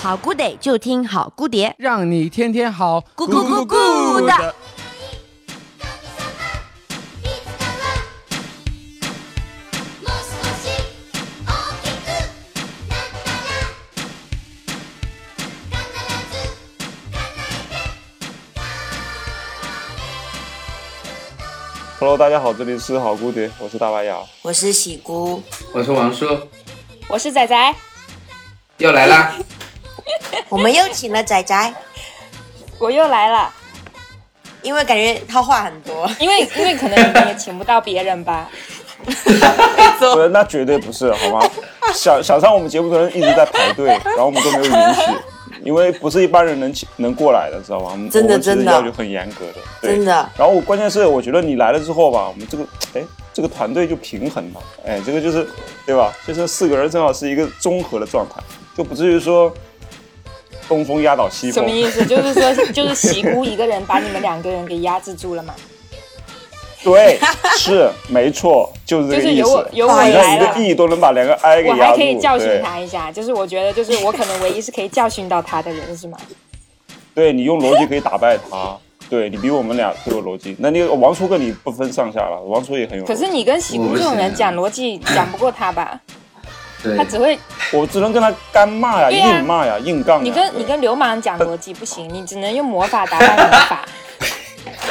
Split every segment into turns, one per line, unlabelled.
好 good day 就听好 good 碟，
让你天天好，
咕咕咕咕的。
もう
Hello，大家好，这里是好姑爹，我是大白牙。
我是喜姑，
我是王叔，
我是仔仔，
又来啦！
我们又请了仔仔，
我又来了，
因为感觉他话很多，
因为因为可能你们也请不到别人吧。
不是，那绝对不是，好吗？想想上我们节目的人一直在排队，然后我们都没有允许，因为不是一般人能能过来的，知道吧？我们
真的真的
要求很严格的，对
真。的。
然后我关键是，我觉得你来了之后吧，我们这个哎，这个团队就平衡了，哎，这个就是对吧？就是四个人正好是一个综合的状态，就不至于说东风压倒西风
什么。意思？就是说，就是 喜姑一个人把你们两个人给压制住了嘛？
对，是没错，就是这
就是
个意思。
有我有我
你
来了
一个，亿都能把两个 I 给
我
压住，
还可以教训他一下。就是我觉得，就是我可能唯一是可以教训到他的人，是吗？
对你用逻辑可以打败他，对你比我们俩都有逻辑。那那个王叔跟你不分上下了，王叔也很有逻辑。
可是你跟喜姑这种人讲逻辑讲不过他吧？他，只会
我只能跟他干骂呀，硬骂呀，硬杠呀。
你跟你跟流氓讲逻辑不行，你只能用魔法打败魔法。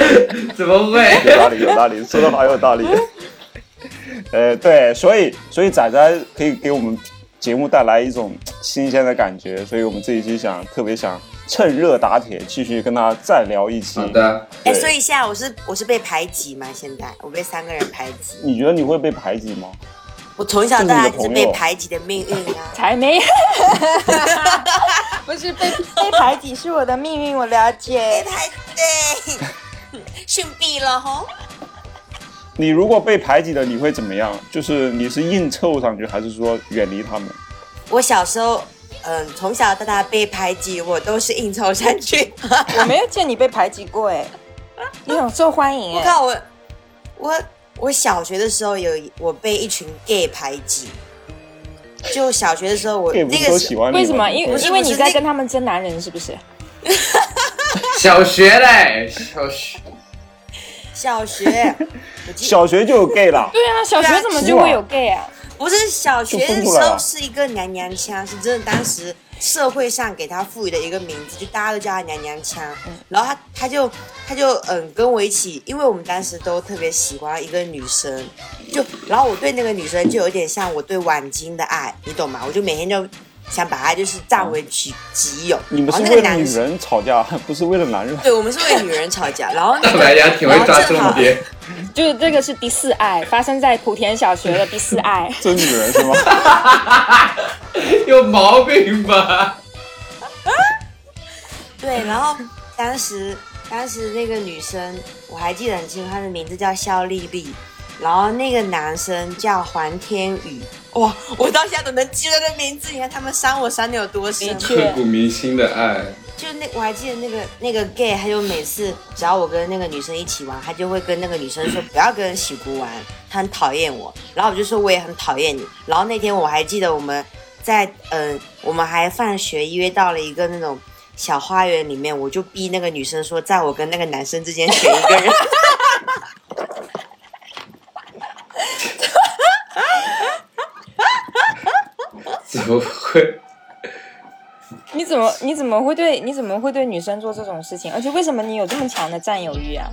怎么会？
有道理，有道理，说的好有道理。呃，对，所以所以仔仔可以给我们节目带来一种新鲜的感觉，所以我们这一期想特别想趁热打铁，继续跟他再聊一期。
好的，
哎、
对
所以现在我是我是被排挤吗？现在我被三个人排挤，
你觉得你会被排挤吗？
我从小到大就是被排挤的命运啊！
才没，不是被被排挤是我的命运，我了
被
解。
排对，逊毙了吼！
你如果被排挤了，你会怎么样？就是你是硬凑上去，还是说远离他们？
我小时候，嗯，从小到大被排挤，我都是硬凑上去。
我没有见你被排挤过哎，你很受欢迎哎。
我靠，我我我小学的时候有我被一群 gay 排挤，就小学的时候我 那个时
喜欢？
为什么？因为因为你在跟他们争男人是不是？
小学嘞，小学，
小学，
小学就有 gay 了，
对啊，小学怎么就会有 gay 啊？
不是小学的时候是一个娘娘腔，是真的当时社会上给他赋予的一个名字，就大家都叫他娘娘腔。然后他他就他就嗯跟我一起，因为我们当时都特别喜欢一个女生，就然后我对那个女生就有点像我对婉晶的爱，你懂吗？我就每天就想把她就是占为己己有。
你们是为了女人吵架，不是为了男人。
对我们是为女人吵架，然后那
大
个
白牙挺会抓重点。
就是这个是第四爱，发生在莆田小学的第四爱。
真女人是吗？
有毛病吧？
对，然后当时当时那个女生我还记得很清楚，她的名字叫肖丽丽，然后那个男生叫黄天宇。哇，我到现在都能记得那名字，你看他们伤我伤的有多深
刻骨铭心的爱，
就那我还记得那个那个 gay，他就每次只要我跟那个女生一起玩，他就会跟那个女生说不要跟喜姑玩，他很讨厌我。然后我就说我也很讨厌你。然后那天我还记得我们在嗯、我们还放学约到了一个那种小花园里面，我就逼那个女生说，在我跟那个男生之间选一个人。
怎么会？
你怎么你怎么会对你怎么会对女生做这种事情？而且为什么你有这么强的占有欲啊？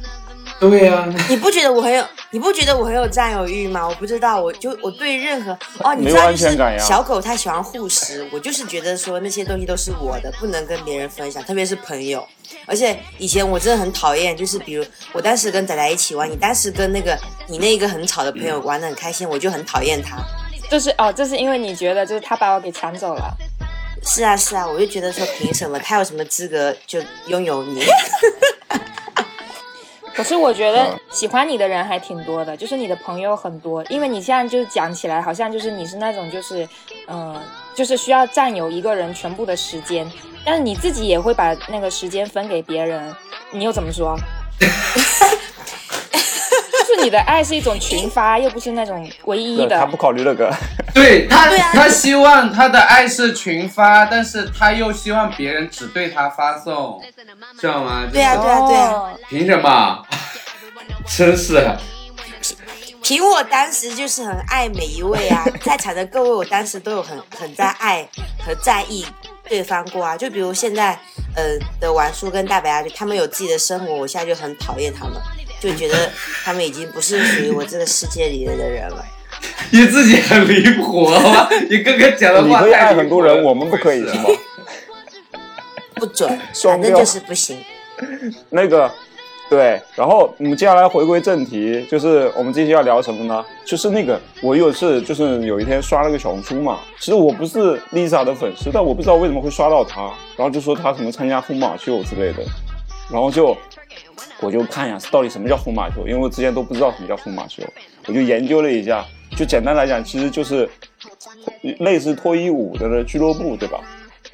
对呀、
你不觉得我很有？你不觉得我很有占有欲吗？我不知道，我就我对任何哦，你知道就是
安全感呀
小狗它喜欢护食，我就是觉得说那些东西都是我的，不能跟别人分享，特别是朋友。而且以前我真的很讨厌，就是比如我当时跟仔仔一起玩，你当时跟那个你那个很吵的朋友玩的很开心，我就很讨厌他。
就是哦，这是因为你觉得就是他把我给抢走了。
是啊是啊，我就觉得说凭什么他有什么资格就拥有你？
可是我觉得喜欢你的人还挺多的，就是你的朋友很多，因为你现在就是讲起来，好像就是你是那种就是，嗯、就是需要占有一个人全部的时间，但是你自己也会把那个时间分给别人，你又怎么说？就是你你的爱是一种群发，又不是那种唯一的。
他不考虑那个，
对他，
对啊
他希望他的爱是群发，但是他又希望别人只对他发送，知道吗？
对啊，
就是
对啊，对啊。
哦
凭什么？真是，
凭我当时就是很爱每一位啊，在场的各位，我当时都有很很在爱和在意对方过啊。就比如现在，呃的王叔跟大白啊，就他们有自己的生活，我现在就很讨厌他们，就觉得他们已经不是属于我这个世界里的人了。
你自己很离谱好吗？你刚刚讲的
你可以
话太离谱
爱很多人，我们不可以是吗？
不准，反正就是不行。
那个，对，然后我们接下来回归正题，就是我们这期要聊什么呢？就是那个，我有一次就是有一天刷了个小红书嘛，其实我不是 Lisa 的粉丝，但我不知道为什么会刷到她，然后就说她什么参加疯马秀之类的，然后就我就看一下，到底什么叫疯马秀，因为我之前都不知道什么叫疯马秀，我就研究了一下，就简单来讲，其实就是类似脱衣舞的俱乐部，对吧？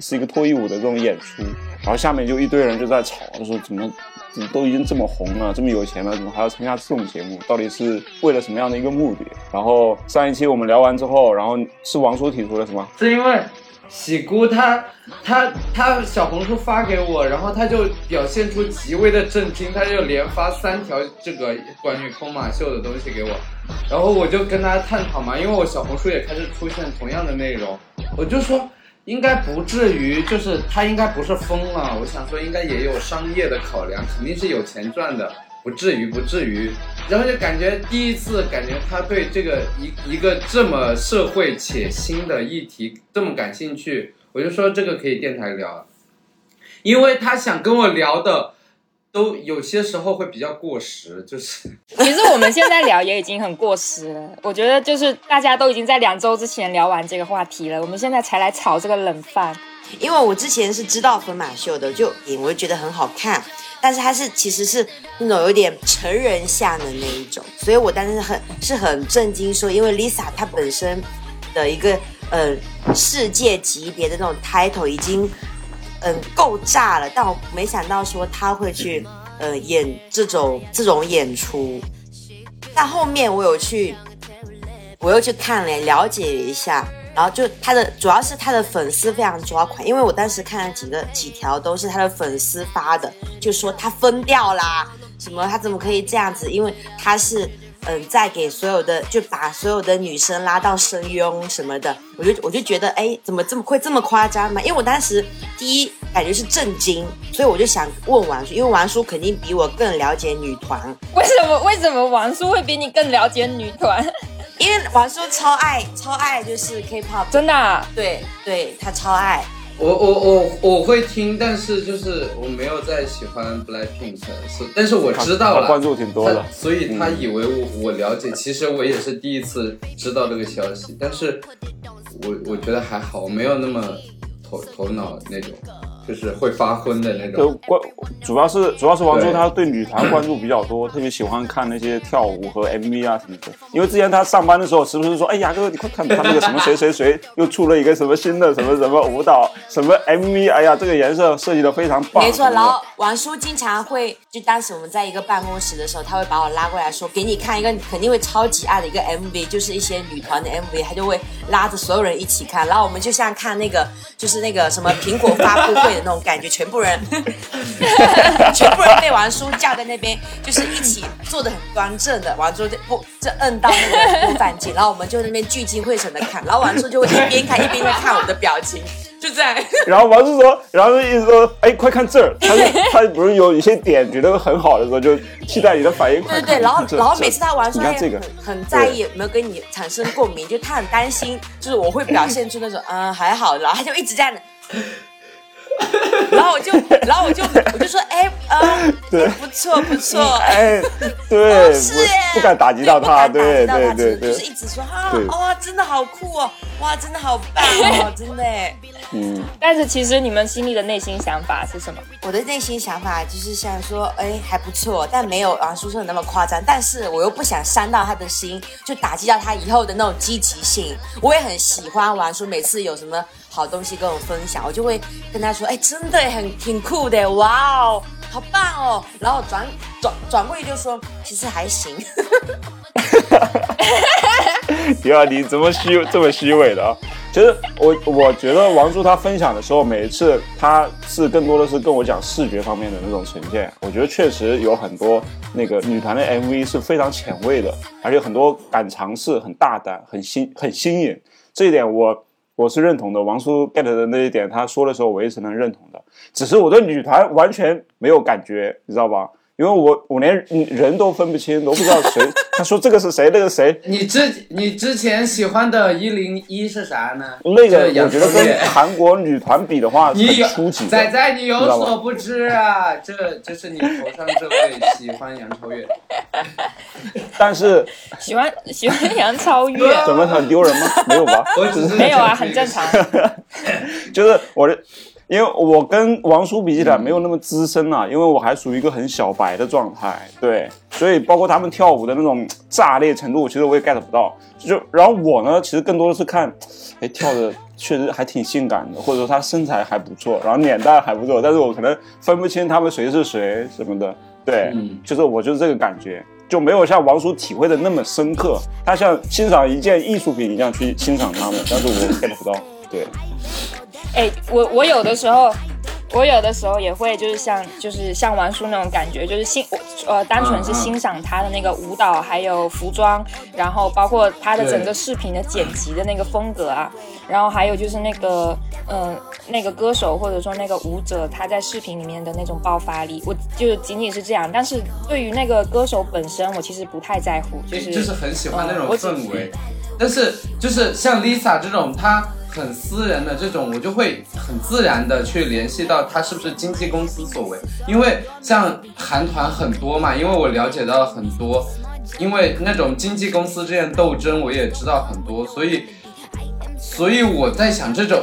是一个脱衣舞的这种演出，然后下面就一堆人就在吵，说怎么怎么都已经这么红了，这么有钱了，怎么还要参加这种节目？到底是为了什么样的一个目的？然后上一期我们聊完之后，然后是王叔提出的是吗？
是因为喜姑她她她小红书发给我，然后她就表现出极为的震惊，她就连发三条这个关于疯马秀的东西给我，然后我就跟她探讨嘛，因为我小红书也开始出现同样的内容，我就说。应该不至于，就是他应该不是疯了。我想说，应该也有商业的考量，肯定是有钱赚的，不至于，不至于。然后就感觉第一次感觉他对这个一一个这么社会且新的议题这么感兴趣，我就说这个可以电台聊，因为他想跟我聊的都有些时候会比较过时，就是
其实我们现在聊也已经很过时了，我觉得就是大家都已经在两周之前聊完这个话题了，我们现在才来炒这个冷饭。
因为我之前是知道疯马秀的，就我就觉得很好看，但是他是其实是那种有点成人向的那一种，所以我当时很是很震惊说，因为 Lisa 她本身的一个呃世界级别的那种 title 已经嗯够炸了，但我没想到说她会去呃演这种这种演出，但后面我有去我又去看了了解一下。然后就他的主要是他的粉丝非常抓狂，因为我当时看了几个几条都是他的粉丝发的，就说他疯掉啦，什么他怎么可以这样子？因为他是嗯再给所有的就把所有的女生拉到深拥什么的，我就我就觉得哎怎么这么会这么夸张嘛？因为我当时第一感觉是震惊，所以我就想问王叔，因为王叔肯定比我更了解女团，
为什么为什么王叔会比你更了解女团？
因为王叔超爱超爱就是 K-pop，
真的、啊？
对对，他超爱。
我我我我会听，但是就是我没有再喜欢 Blackpink，是，但是我知道了，
他关注挺多的
所以他以为我我了解，其实我也是第一次知道这个消息，但是我我觉得还好，我没有那么头头脑那种，就是会发昏的那种。
就关主要是主要是王叔他对女团关注比较多，特别喜欢看那些跳舞和 MV 啊什么的。因为之前他上班的时候，时不时说：“哎，牙哥，你快看他那个什么谁谁谁又出了一个什么新的什么什么舞蹈什么 MV，哎呀，这个颜色设计的非常棒。”
没错，然后王叔经常会，就当时我们在一个办公室的时候，他会把我拉过来说，给你看一个你肯定会超级爱的一个 MV，就是一些女团的 MV，他就会拉着所有人一起看，然后我们就像看那个，就是那个什么苹果发布会的那种感觉，全部人，全部人背完书架在那边，就是一起坐的很端正的，王叔就不就摁到那个播放键，然后我们就在那边聚精会神的看，然后完之后就会一边看一边在看我的表情，就这样。
然后王叔说，然后就一直说：“哎，快看这儿！”他就他不是有一些点觉得很好的时候，就期待你的反应。快看
对对对，然后然后每次他玩出来也
你看这个
很很在意有没有跟你产生共鸣，就他很担心，就是我会表现出那种嗯还好，然后他就一直这样的。然后我就，然后我就，我就说，哎，呃，
对
不错不错，
哎，对，
是耶
不不敢打击到他，对
对不敢打击到他
对
就是，一直说哈，哇，真的好酷哦，哇，真的好棒哦，真的哎。
嗯，
但是其实你们心里的内心想法是什么？
我的内心想法就是想说，哎，还不错，但没有王叔叔的那么夸张。但是我又不想伤到他的心，就打击到他以后的那种积极性。我也很喜欢王叔，每次有什么好东西跟我分享，我就会跟他说，哎，真的很挺酷的，哇哦，好棒哦。然后转转转过去就说，其实还行。
第二，你怎么虚这么虚伪的啊？其实我我觉得王叔他分享的时候，每一次他是更多的是跟我讲视觉方面的那种呈现。我觉得确实有很多那个女团的 MV 是非常前卫的，而且很多敢尝试、很大胆、很新、很新颖。这一点我我是认同的。王叔 get 的那一点，他说的时候我也是能认同的。只是我对女团完全没有感觉，你知道吧？因为我我连人都分不清，都不知道谁。他说这个是谁，那个谁，
你之你之前喜欢的一零一是啥呢？
那个我觉得跟韩国女团比的话，
你
初级。
仔仔，你有所不知啊，这这是你头上这位喜欢杨超越，
但是
喜欢喜欢杨超越，
怎么很丢人吗？没有吧？
我只是
没有啊，很正常。
就是我的，因为我跟王叔比起来没有那么资深啊，因为我还属于一个很小白的状态，对，所以包括他们跳舞的那种炸裂程度，其实我也 get 不到。就然后我呢，其实更多的是看，哎，跳的确实还挺性感的，或者说他身材还不错，然后脸蛋还不错，但是我可能分不清他们谁是谁什么的，对，
嗯
就是我就是这个感觉。就没有像王叔体会的那么深刻，他像欣赏一件艺术品一样去欣赏他们，但是我 get 不到。对，
哎，我我有的时候，我有的时候也会就是像就是像王叔那种感觉，就是欣我呃单纯是欣赏他的那个舞蹈，还有服装，然后包括他的整个视频的剪辑的那个风格啊，然后还有就是那个嗯、呃那个歌手或者说那个舞者他在视频里面的那种爆发力，我就仅仅是这样。但是对于那个歌手本身，我其实不太在乎，就是
就是很喜欢那种氛围。但是就是像 Lisa 这种，她很私人的这种，我就会很自然的去联系到她是不是经纪公司所为，因为像韩团很多嘛，因为我了解到了很多，因为那种经纪公司之间的斗争我也知道很多，所以所以我在想这种。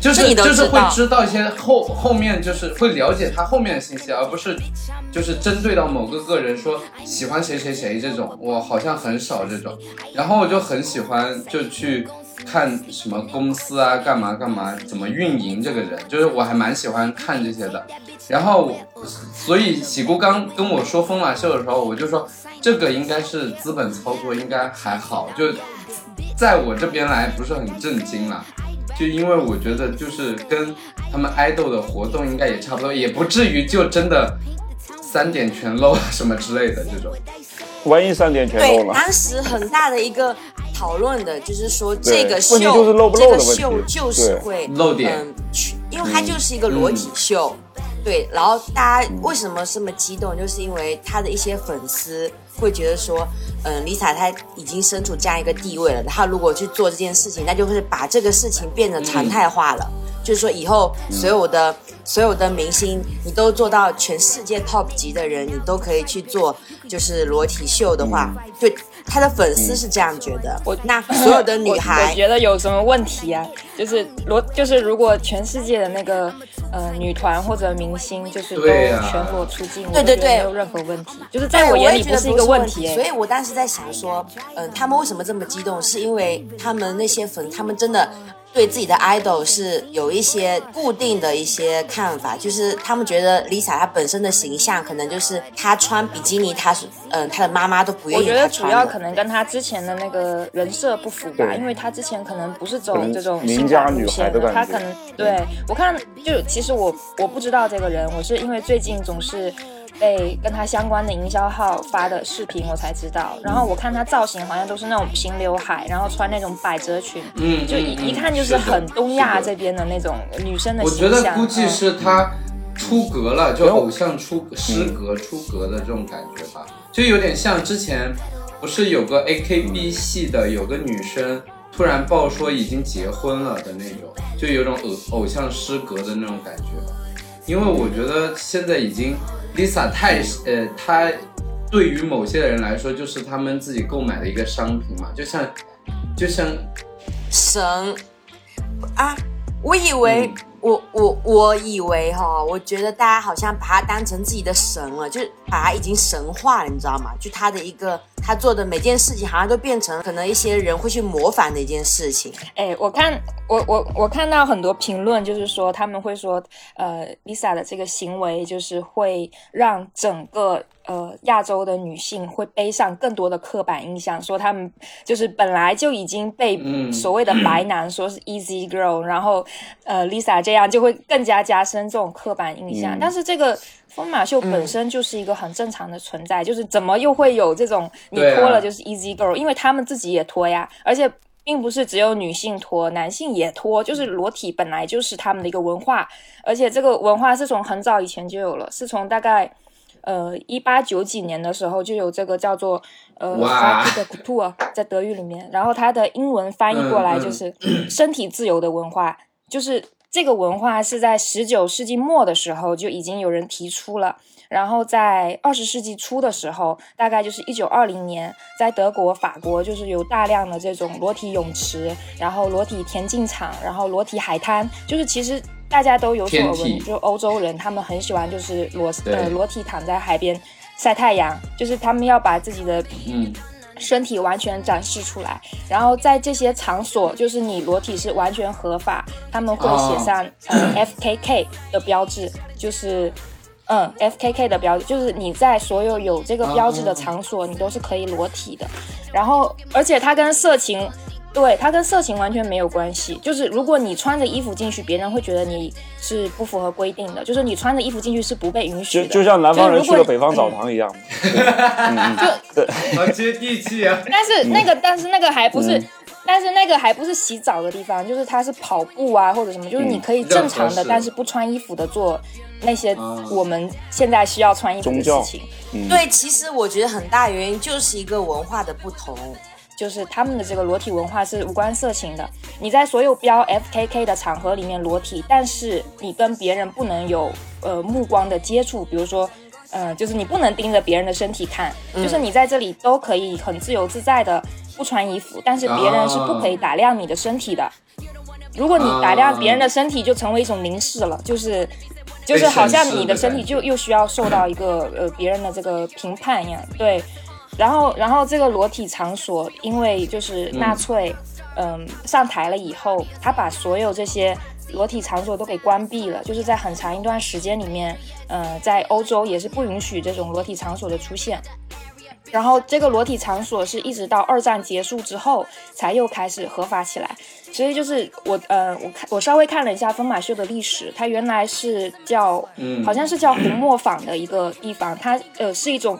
就是就是会知道一些后后面就是会了解他后面的信息，而不是就是针对到某个个人说喜欢谁谁谁这种，我好像很少这种。然后我就很喜欢就去看什么公司啊，干嘛干嘛，怎么运营这个人，就是我还蛮喜欢看这些的。然后我所以喜姑刚跟我说疯马秀的时候，我就说这个应该是资本操作，应该还好，就在我这边来不是很震惊啦。就因为我觉得就是跟他们爱豆的活动应该也差不多，也不至于就真的三点全漏啊什么之类的这种。
万一三点全漏，了，
当时很大的一个讨论的就是说，这个
问
秀
题就是漏不
这个
漏的问题
秀就是会
漏点
嗯，因为它就是一个裸体秀。对，然后大家
嗯
为什么这么激动？就是因为他的一些粉丝会觉得说，嗯，Lisa 她已经身处这样一个地位了，她如果去做这件事情，那就会把这个事情变得常态化了。就是说，以后所有的、所有的明星，你都做到全世界 top 级的人，你都可以去做，就是裸体秀的话，对他的粉丝是这样觉得。
我
那所有的女
我我
孩，
觉得有什么问题啊？就是裸，就是如果全世界的那个呃女团或者明星，就是都全裸出镜，
对对对
我觉得没有任何问题。就是在，我眼里不是一个
不问
题、哎
所以我当时在想说，嗯、他们为什么这么激动？是因为他们那些粉，他们真的。对自己的 idol 是有一些固定的一些看法，就是他们觉得 Lisa 她本身的形象可能就是她穿比基尼，她是嗯、她的妈妈都不愿意
我觉得主。要可能跟她之前的那个人设不符吧，因为她之前可能不是走这种
邻
性
家女孩的感觉
她可能对我看就其实我我不知道这个人，我是因为最近总是。被跟她相关的营销号发的视频，我才知道。然后我看她造型好像都是那种平刘海，然后穿那种百褶裙，
嗯，
就一
嗯
一看就是很东亚这边的那种女生的
我
形象。
我觉得估计
嗯
是他出格了，就偶像出失格出格的这种感觉吧，就有点像之前不是有个 AKB 系的有个女生突然爆说已经结婚了的那种，就有种偶偶像失格的那种感觉吧。因为我觉得现在已经 Lisa 太呃，她对于某些人来说就是他们自己购买的一个商品嘛，就像就像
神啊！我以为、
嗯
我我我以为哈，我觉得大家好像把它当成自己的神了，就是把它已经神化了，你知道吗？就它的一个他做的每件事情好像都变成可能一些人会去模仿的一件事情。
哎，我看我我我看到很多评论，就是说他们会说，呃，Lisa 的这个行为就是会让整个呃亚洲的女性会背上更多的刻板印象，说她们就是本来就已经被
嗯
所谓的白男 说是 easy girl，、然后呃 Lisa 这样就会更加加深这种刻板印象。
嗯
但是这个疯马秀本身就是一个很正常的存在，就是怎么又会有这种你脱了就是 easy girl，、因为他们自己也脱呀，而且。并不是只有女性脱，男性也脱，就是裸体本来就是他们的一个文化，而且这个文化是从很早以前就有了，是从大概呃一八九几年的时候就有这个叫做呃
哇
f r a g i Kultur 在德语里面，然后它的英文翻译过来就是身体自由的文化，就是这个文化是在十九世纪末的时候就已经有人提出了。然后在二十世纪初的时候，大概就是一九二零年，在德国、法国，就是有大量的这种裸体泳池，然后裸体田径场，然后裸体海滩，就是其实大家都有所耳闻，就欧洲人他们很喜欢就是裸呃裸体躺在海边晒太阳，就是他们要把自己的
嗯，
身体完全展示出来，然后在这些场所，就是你裸体是完全合法，他们会写上、呃 FKK 的标志，就是嗯 FKK 的标志，就是你在所有有这个标志的场所，你都是可以裸体的。然后，而且它跟色情。对它跟色情完全没有关系，就是如果你穿着衣服进去，别人会觉得你是不符合规定的，就是你穿着衣服进去是不被允许的。
就就像南方人去了北方澡堂一样。嗯就，
好接地气啊！
但是那个，但是那个还不是，
嗯
但是那个还不是洗澡的地方，就是它是跑步啊或者什么，就是你可以正常的，但是不穿衣服的做那些
啊
我们现在需要穿衣服的事情，
嗯
对，其实我觉得很大原因就是一个文化的不同。
就是他们的这个裸体文化是无关色情的。你在所有标 FKK 的场合里面裸体，但是你跟别人不能有呃目光的接触，比如说。嗯、就是你不能盯着别人的身体看，就是你在这里都可以很自由自在的不穿衣服，但是别人是不可以打量你的身体的。如果你打量别人的身体，就成为一种凝视了，就是就是好像你的身体就又需要受到一个呃别人的这个评判一样，对。然后然后这个裸体场所，因为就是纳粹嗯、上台了以后，他把所有这些裸体场所都给关闭了，就是在很长一段时间里面，呃，在欧洲也是不允许这种裸体场所的出现。然后这个裸体场所是一直到二战结束之后才又开始合法起来，所以就是我呃我看我稍微看了一下疯马秀的历史，它原来是叫
嗯
好像是叫红磨坊的一个地方，它呃是一种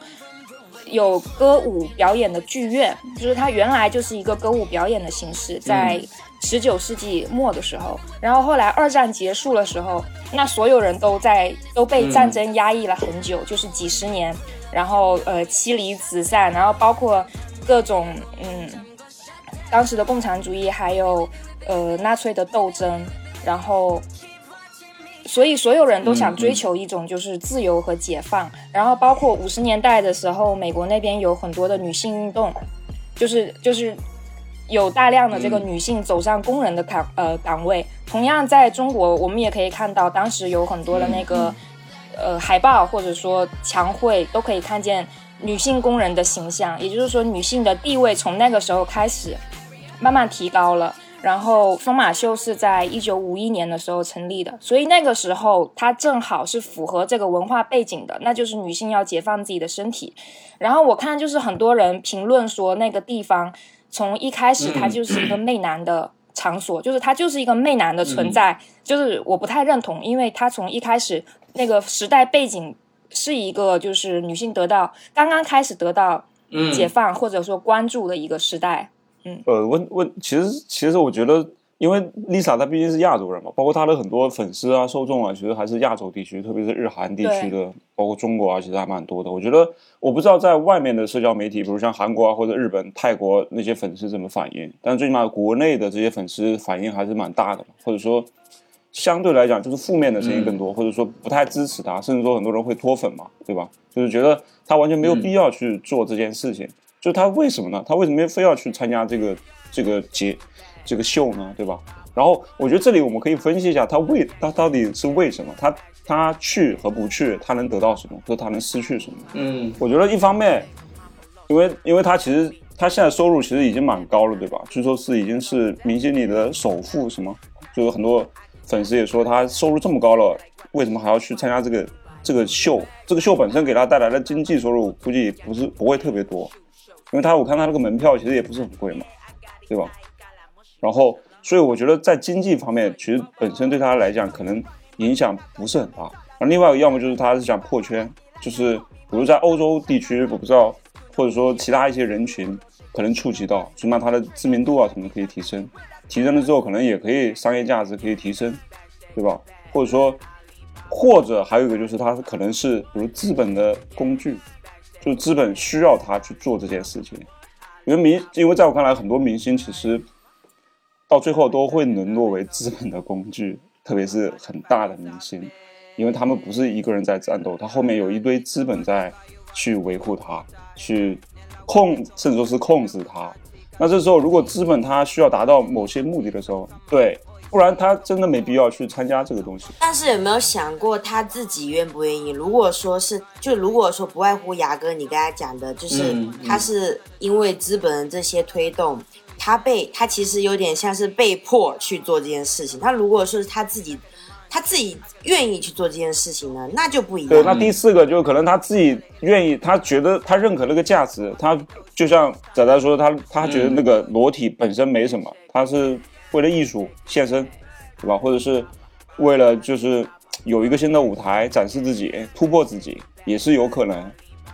有歌舞表演的剧院，就是它原来就是一个歌舞表演的形式，在十九世纪末的时候，然后后来二战结束的时候，那所有人都在都被战争压抑了很久，就是几十年，然后呃妻离子散，然后包括各种嗯当时的共产主义，还有呃纳粹的斗争，然后所以所有人都想追求一种就是自由和解放，然后包括五十年代的时候，美国那边有很多的女性运动，就是就是有大量的这个女性走上工人的岗呃岗位。同样在中国，我们也可以看到，当时有很多的那个、呃海报或者说墙绘都可以看见女性工人的形象，也就是说女性的地位从那个时候开始慢慢提高了。然后疯马秀是在一九五一年的时候成立的，所以那个时候它正好是符合这个文化背景的，那就是女性要解放自己的身体。然后我看就是很多人评论说那个地方从一开始它就是一个媚男的场所，就是它就是一个媚男的存在，就是我不太认同，因为它从一开始那个时代背景是一个就是女性得到刚刚开始得到
嗯，
解放或者说关注的一个时代。嗯。
呃，问问，其实其实我觉得，因为 Lisa 她毕竟是亚洲人嘛，包括她的很多粉丝啊、受众啊，其实还是亚洲地区，特别是日韩地区的，包括中国啊，其实还蛮多的。我觉得，我不知道在外面的社交媒体，比如像韩国啊或者日本、泰国那些粉丝怎么反应，但最起码国内的这些粉丝反应还是蛮大的，或者说相对来讲就是负面的声音更多，或者说不太支持他，甚至说很多人会脱粉嘛，对吧？就是觉得他完全没有必要去做这件事情。就是他为什么呢？他为什么非要去参加这个这个节这个秀呢？对吧？然后我觉得这里我们可以分析一下，他为他到底是为什么？他他去和不去，他能得到什么，和他能失去什么？
嗯
我觉得一方面，因为因为他其实他现在收入其实已经蛮高了，对吧？据说是已经是明星里的首富，什么？就有很多粉丝也说他收入这么高了，为什么还要去参加这个这个秀？这个秀本身给他带来的经济收入估计不是不会特别多，因为他我看他那个门票其实也不是很贵嘛，对吧？然后，所以我觉得在经济方面，其实本身对他来讲可能影响不是很大。而另外，要么就是他是想破圈，就是比如在欧洲地区，我不知道，或者说其他一些人群可能触及到，起码他的知名度啊什么可以提升，提升了之后可能也可以商业价值可以提升，对吧？或者说，或者还有一个就是他可能是比如资本的工具，就是资本需要他去做这件事情。因为明，因为在我看来，很多明星其实到最后都会沦落为资本的工具，特别是很大的明星，因为他们不是一个人在战斗，他后面有一堆资本在去维护他，去控，甚至说是控制他。那这时候，如果资本他需要达到某些目的的时候，对，不然他真的没必要去参加这个东西。
但是有没有想过他自己愿不愿意？如果说是，就如果说不外乎牙哥你刚才讲的，就是他是因为资本的这些推动，他被他其实有点像是被迫去做这件事情。他如果说是他自己，他自己愿意去做这件事情呢，那就不一样对，
那第四个就可能他自己愿意，他觉得他认可那个价值，他就像仔仔说，他他觉得那个裸体本身没什么，他是为了艺术献身，对吧？或者是为了就是有一个新的舞台展示自己、突破自己，也是有可能。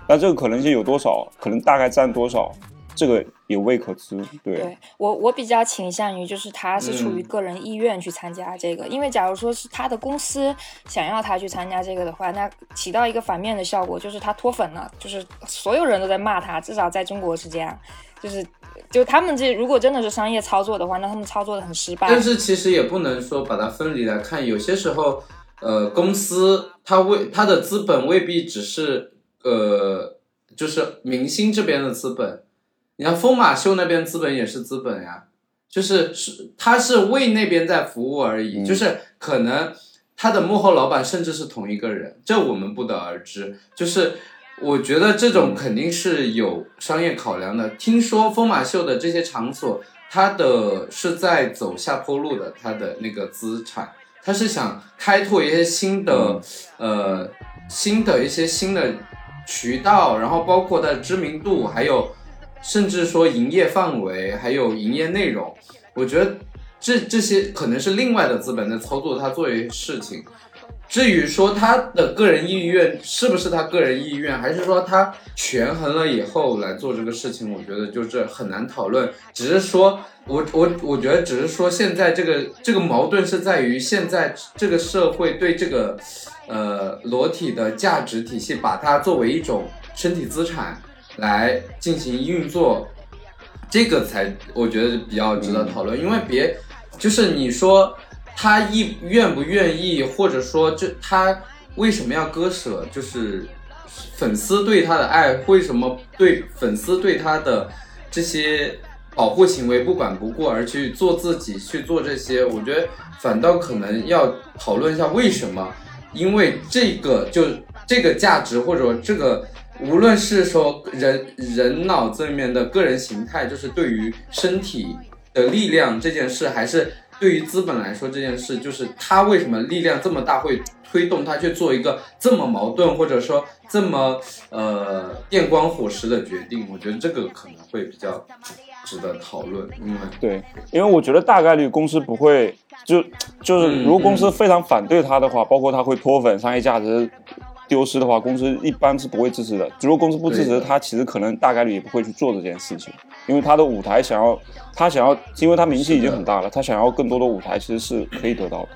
那这个可能性有多少？可能大概占多少？这个有未可知。对，
对我，我比较倾向于就是他是出于
嗯
个人意愿去参加这个，因为假如说是他的公司想要他去参加这个的话，那起到一个反面的效果，就是他脱粉了，就是所有人都在骂他，至少在中国是这样，就是就他们这如果真的是商业操作的话，那他们操作的很失败。
但是其实也不能说把它分离来看，有些时候，呃，公司它未它的资本未必只是呃，就是明星这边的资本，你看疯马秀那边资本也是资本呀，就是是他是为那边在服务而已，
嗯
就是可能他的幕后老板甚至是同一个人，这我们不得而知，就是。我觉得这种肯定是有商业考量的。听说疯马秀的这些场所，它的是在走下坡路的，它的那个资产，它是想开拓一些新的、呃新的一些新的渠道，然后包括它的知名度，还有甚至说营业范围，还有营业内容。我觉得这这些可能是另外的资本在操作它做一些事情。至于说他的个人意愿是不是他个人意愿，还是说他权衡了以后来做这个事情，我觉得就是很难讨论。只是说，我我我觉得只是说，现在这个这个矛盾是在于现在这个社会对这个呃裸体的价值体系，把它作为一种身体资产来进行运作，这个才我觉得比较值得讨论，因为别就是你说他意愿不愿意，或者说就他为什么要割舍，就是粉丝对他的爱，为什么对粉丝对他的这些保护行为不管不顾，而去做自己去做这些，我觉得反倒可能要讨论一下为什么，因为这个就这个价值或者这个。无论是说人人脑子里面的个人形态，就是对于身体的力量这件事，还是对于资本来说这件事，就是他为什么力量这么大，会推动他去做一个这么矛盾，或者说这么呃电光火石的决定？我觉得这个可能会比较值得讨论，嗯
对，因为我觉得大概率公司不会，就就是如果公司非常反对他的话，包括他会脱粉、商业价值丢失的话，公司一般是不会支持的。如果公司不支持他，其实可能大概率也不会去做这件事情，因为他的舞台想要，他想要，因为他名气已经很大了，他想要更多的舞台，其实是可以得到的，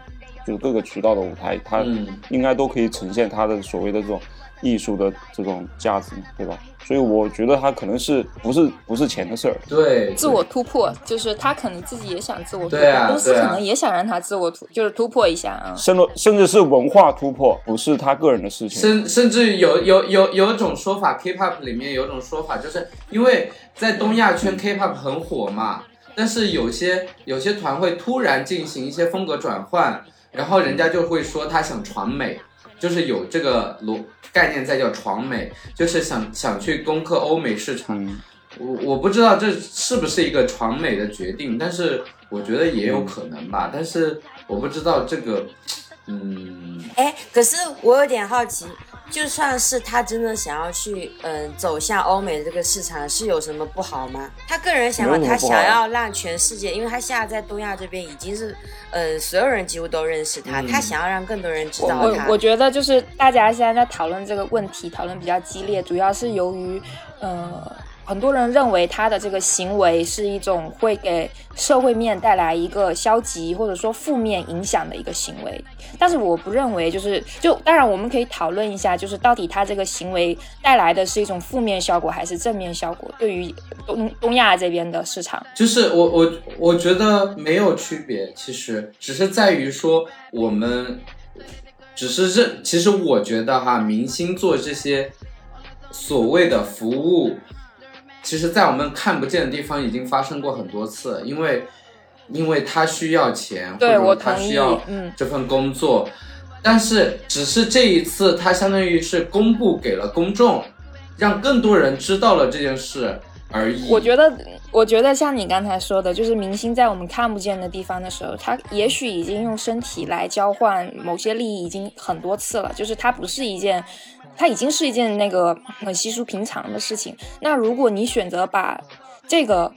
就是各个渠道的舞台，他
嗯。
应该都可以呈现他的所谓的这种艺术的这种价值，对吧？所以我觉得他可能是不是不是钱的事儿，
对
自我突破，就是他可能自己也想自我突破，
对啊
公司可能也想让他自我突，就是突破一下啊。
甚至甚至是文化突破，不是他个人的事情。
甚甚至有有有有一种说法，K-pop 里面有一种说法，就是因为在东亚圈 K-pop 很火嘛，但是有些有些团会突然进行一些风格转换，然后人家就会说他想传美，就是有这个逻概念在叫床美，就是想想去攻克欧美市场。
嗯，
我我不知道这是不是一个床美的决定，但是我觉得也有可能吧。但是我不知道这个，嗯，
哎，可是我有点好奇，就算是他真的想要去嗯、走向欧美这个市场，是有什么不好吗？他个人想法，他想要让全世界，因为他现在在东亚这边已经是呃所有人几乎都认识他，
嗯
他想要让更多人知道他。
我我觉得就是大家现在在讨论这个问题，讨论比较激烈，主要是由于，呃，很多人认为他的这个行为是一种会给社会面带来一个消极或者说负面影响的一个行为，但是我不认为就是就当然我们可以讨论一下，就是到底他这个行为带来的是一种负面效果还是正面效果，对于东东亚这边的市场。
就是我我我觉得没有区别，其实只是在于说我们只是认，其实我觉得哈，明星做这些所谓的服务，其实在我们看不见的地方已经发生过很多次，因为因为他需要钱，或
对
者他需要
嗯
这份工作，但是只是这一次他相当于是公布给了公众，让更多人知道了这件事而已。
我觉得，我觉得像你刚才说的，就是明星在我们看不见的地方的时候，他也许已经用身体来交换某些利益，已经很多次了。就是它不是一件，它已经是一件那个很稀疏平常的事情。那如果你选择把这个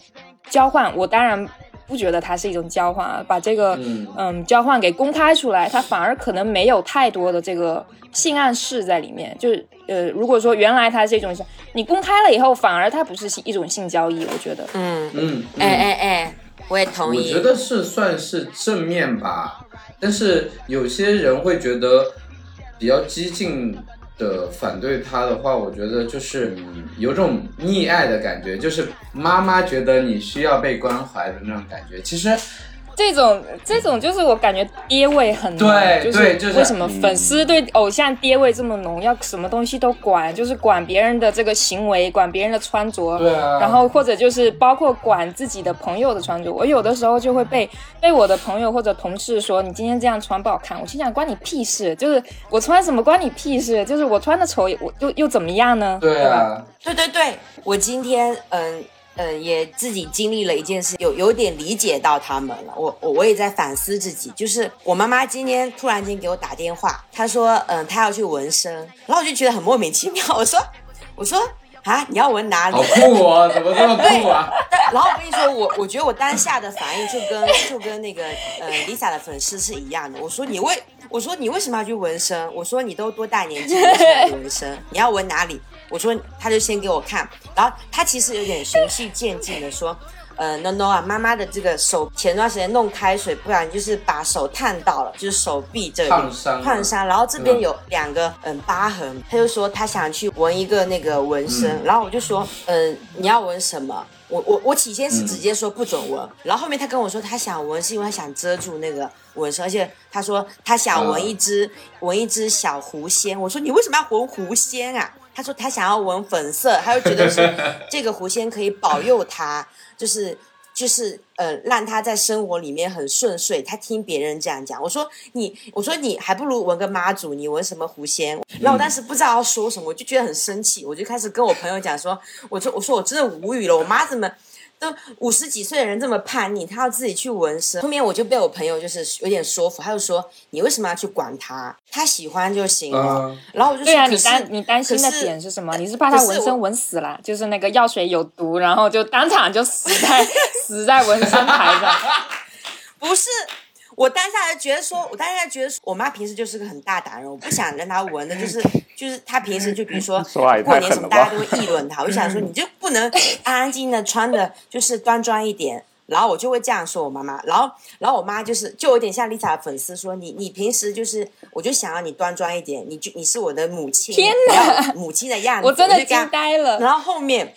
交换，我当然不觉得它是一种交换啊，把这个
嗯
嗯交换给公开出来，它反而可能没有太多的这个性暗示在里面。就是呃，如果说原来它是一种，你公开了以后，反而它不是一种性交易，我觉得。
嗯，
嗯，
哎哎哎，我也同意。
我觉得是算是正面吧，但是有些人会觉得比较激进的反对他的话，我觉得就是有种溺爱的感觉，就是妈妈觉得你需要被关怀的那种感觉。其实
这种这种就是我感觉爹味很浓，
对
就
是
为什么粉丝对偶像爹味这么浓，要什么东西都管，就是管别人的这个行为，管别人的穿着，
对啊
然后或者就是包括管自己的朋友的穿着。我有的时候就会被被我的朋友或者同事说你今天这样穿不好看，我心想关你屁事，就是我穿什么关你屁事，就是我穿的丑我又又怎么样呢？
对啊，
对对对，我今天嗯嗯也自己经历了一件事，有有点理解到他们了。我我我也在反思自己，就是我妈妈今天突然间给我打电话，她说嗯她要去纹身，然后我就觉得很莫名其妙，我说我说啊你要纹哪里
好？酷哦，怎么这么酷啊？
然后我跟你说，我我觉得我当下的反应就跟就跟那个呃 Lisa 的粉丝是一样的。我说你为我说你为什么要去纹身？我说你都多大年纪，为什么要去纹身？你要纹哪里？我说他就先给我看，然后他其实有点循序渐进的说。呃，no no 啊，妈妈的这个手前段时间弄开水，不然就是把手烫到了，就是手臂这里
烫伤
烫伤，然后这边
嗯
有两个嗯疤痕，他就说他想去纹一个那个纹身，
嗯
然后我就说嗯你要纹什么？我我我起先是直接说不准纹，然后后面他跟我说他想纹是因为他想遮住那个纹身，而且他说他想纹一只、纹一只小狐仙。我说你为什么要纹狐仙啊？他说他想要纹粉色，他就觉得是 这个狐仙可以保佑他，就是就是呃让他在生活里面很顺遂。他听别人这样讲，我说你我说你还不如纹个妈祖，你纹什么狐仙？然后我当时不知道要说什么，我就觉得很生气，我就开始跟我朋友讲说，我说我说我真的无语了，我妈怎么？都五十几岁的人这么叛逆，他要自己去纹身。后面我就被我朋友就是有点说服，他就说你为什么要去管他？他喜欢就行了。
嗯
然后我就说，
对啊，你担你担心的点是什么？你是怕他纹身纹死了，就是那个药水有毒，然后就当场就死在 死在纹身台上。
不是，我当下就觉得说，我当下觉得说我妈平时就是个很大胆人，我不想让她闻的，就是 就是她平时就比如说过年什么，大家都会议论她，我就想说你就不能安安静静的穿的，就是端庄一点。然后我就会这样说我妈妈，然后然后我妈就是就有点像 Lisa 的粉丝说你你平时就是我就想要你端庄一点，你就你是我的母亲，
天
母亲的样子，
我真的惊呆了。
然后后面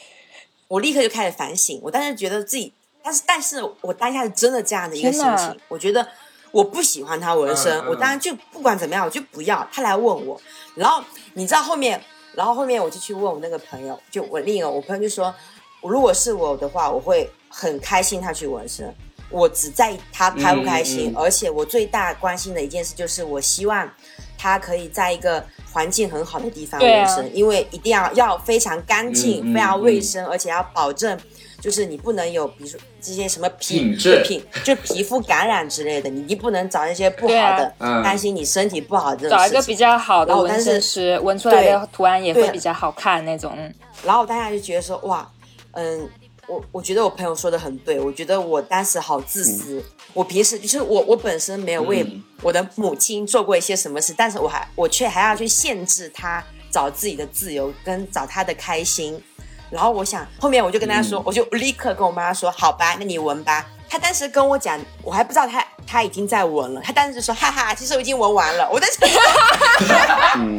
我立刻就开始反省，我当时觉得自己，但是但是我当下是真的这样的一个心情，我觉得我不喜欢他纹身，
嗯嗯
我当然就不管怎么样我就不要，他来问我，然后你知道后面，然后后面我就去问我那个朋友，就我另一个我朋友就说，如果是我的话，我会很开心他去纹身。我只在意他开不开心，而且我最大关心的一件事就是，我希望他可以在一个环境很好的地方纹身，因为一定要要非常干净、非常卫生，而且要保证。就是你不能有，比如说这些什么皮
品质
就皮就皮肤感染之类的，你你不能找那些不好的，
嗯
担心你身体不好的这种事情。
找一个比较好的纹身师，纹出来的
对
图案也会比较好看那种。嗯
然后我当下就觉得说，哇，嗯，我我觉得我朋友说的很对，我觉得我当时好自私。我平时就是我我本身没有为
嗯
我的母亲做过一些什么事，但是我还我却还要去限制她找自己的自由跟找她的开心。然后我想后面我就跟他说，我就立刻跟我妈说，好吧，那你闻吧。她当时跟我讲，我还不知道她她已经在闻了。她当时就说，哈哈，其实我已经闻完了。我当时
嗯，